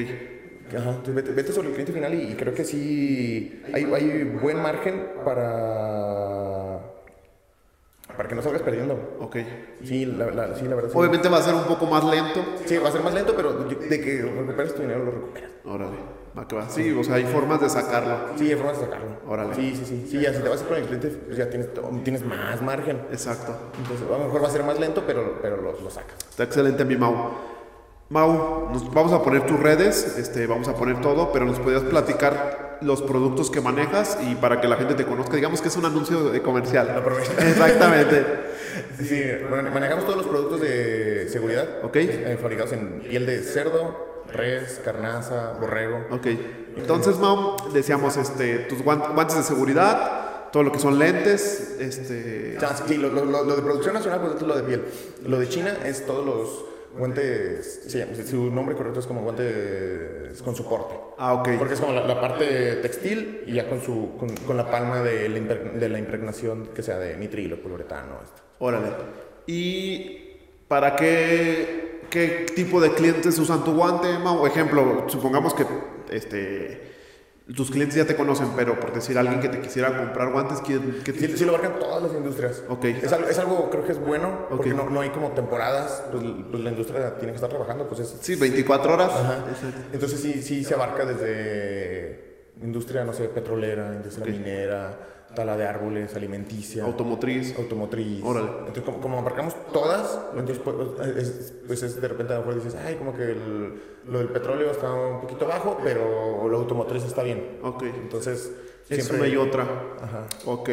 Ajá, entonces vete, vete sobre el cliente final y, y creo que sí hay, hay buen margen para, para que no salgas perdiendo. ok. Sí, la, la- sí, la verdad. Sí. Obviamente va a ser un poco más lento. Sí, va a ser más lento, pero de que recuperes tu dinero, lo recuperas. Órale. Sí, o sea, hay formas de sacarlo. Sí, hay formas de sacarlo. Órale. Sí, sí, sí. Sí, ya si te vas a ir con el cliente, pues ya tienes, tienes más margen. Exacto. Entonces, a lo mejor va a ser más lento, pero, pero lo, lo sacas. Está excelente mi Mau. Mau, nos vamos a poner tus redes, este, vamos a poner todo, pero nos podrías platicar los productos que manejas y para que la gente te conozca. Digamos que es un anuncio de comercial. Aprovecha. Exactamente. Sí, manejamos todos los productos de seguridad. Ok. eh, fabricados en piel de cerdo, res, carnaza, borrego. Ok. Entonces, Mau, decíamos este, tus guan- guantes de seguridad, todo lo que son lentes, este, sí, lo, lo- lo- de producción nacional, pues es lo de piel. Lo de China es todos los guantes, sí, su nombre correcto es como guantes con soporte. ah, ok. Porque es como la, la parte textil y ya con, su, con, con la palma de la, de la impregnación que sea de nitrilo, poliuretano. Esto. Órale. ¿Y para qué, qué tipo de clientes usan tu guante, Mau? Ejemplo, supongamos que este, tus clientes ya te conocen, pero por decir alguien que te quisiera comprar guantes, ¿qué, qué Sí, sí lo abarcan todas las industrias. Ok. Es algo, es algo creo que es bueno, porque no, no hay como temporadas, pues, pues la industria tiene que estar trabajando, pues es... Sí, 24 horas. Ajá. Exacto. Entonces sí, sí se abarca desde industria, no sé, petrolera, industria minera, tala de árboles, alimenticia, Automotriz. automotriz. Órale. Entonces como, como abarcamos todas, entonces pues es, pues es de repente a lo mejor dices, ay, como que el- lo del petróleo está un poquito bajo, pero lo automotriz está bien. Ok. Entonces Es siempre una y otra. Ajá. Ok.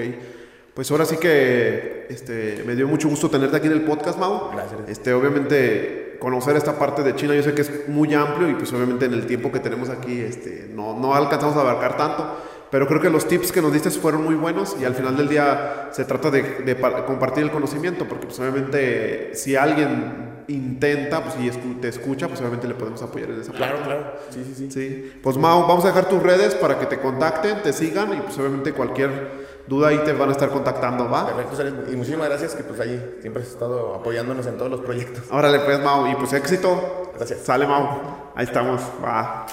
Pues ahora sí que este, me dio mucho gusto tenerte aquí en el podcast, Mau. Gracias. Este, obviamente, conocer esta parte de China, yo sé que es muy amplio y pues obviamente en el tiempo que tenemos aquí este, no, no alcanzamos a abarcar tanto. Pero creo que los tips que nos diste fueron muy buenos y al final del día se trata de, de pa- compartir el conocimiento, porque pues obviamente si alguien intenta pues, y escu- te escucha, pues obviamente le podemos apoyar en esa parte. Claro, claro. Sí, sí, sí. Sí, pues Mau, vamos a dejar tus redes para que te contacten, te sigan y pues obviamente cualquier duda ahí te van a estar contactando, ¿va? Perfecto, Sales. y muchísimas gracias que pues ahí siempre has estado apoyándonos en todos los proyectos. Órale pues Mau, y pues éxito. Gracias. Sale Mau, ahí estamos, va.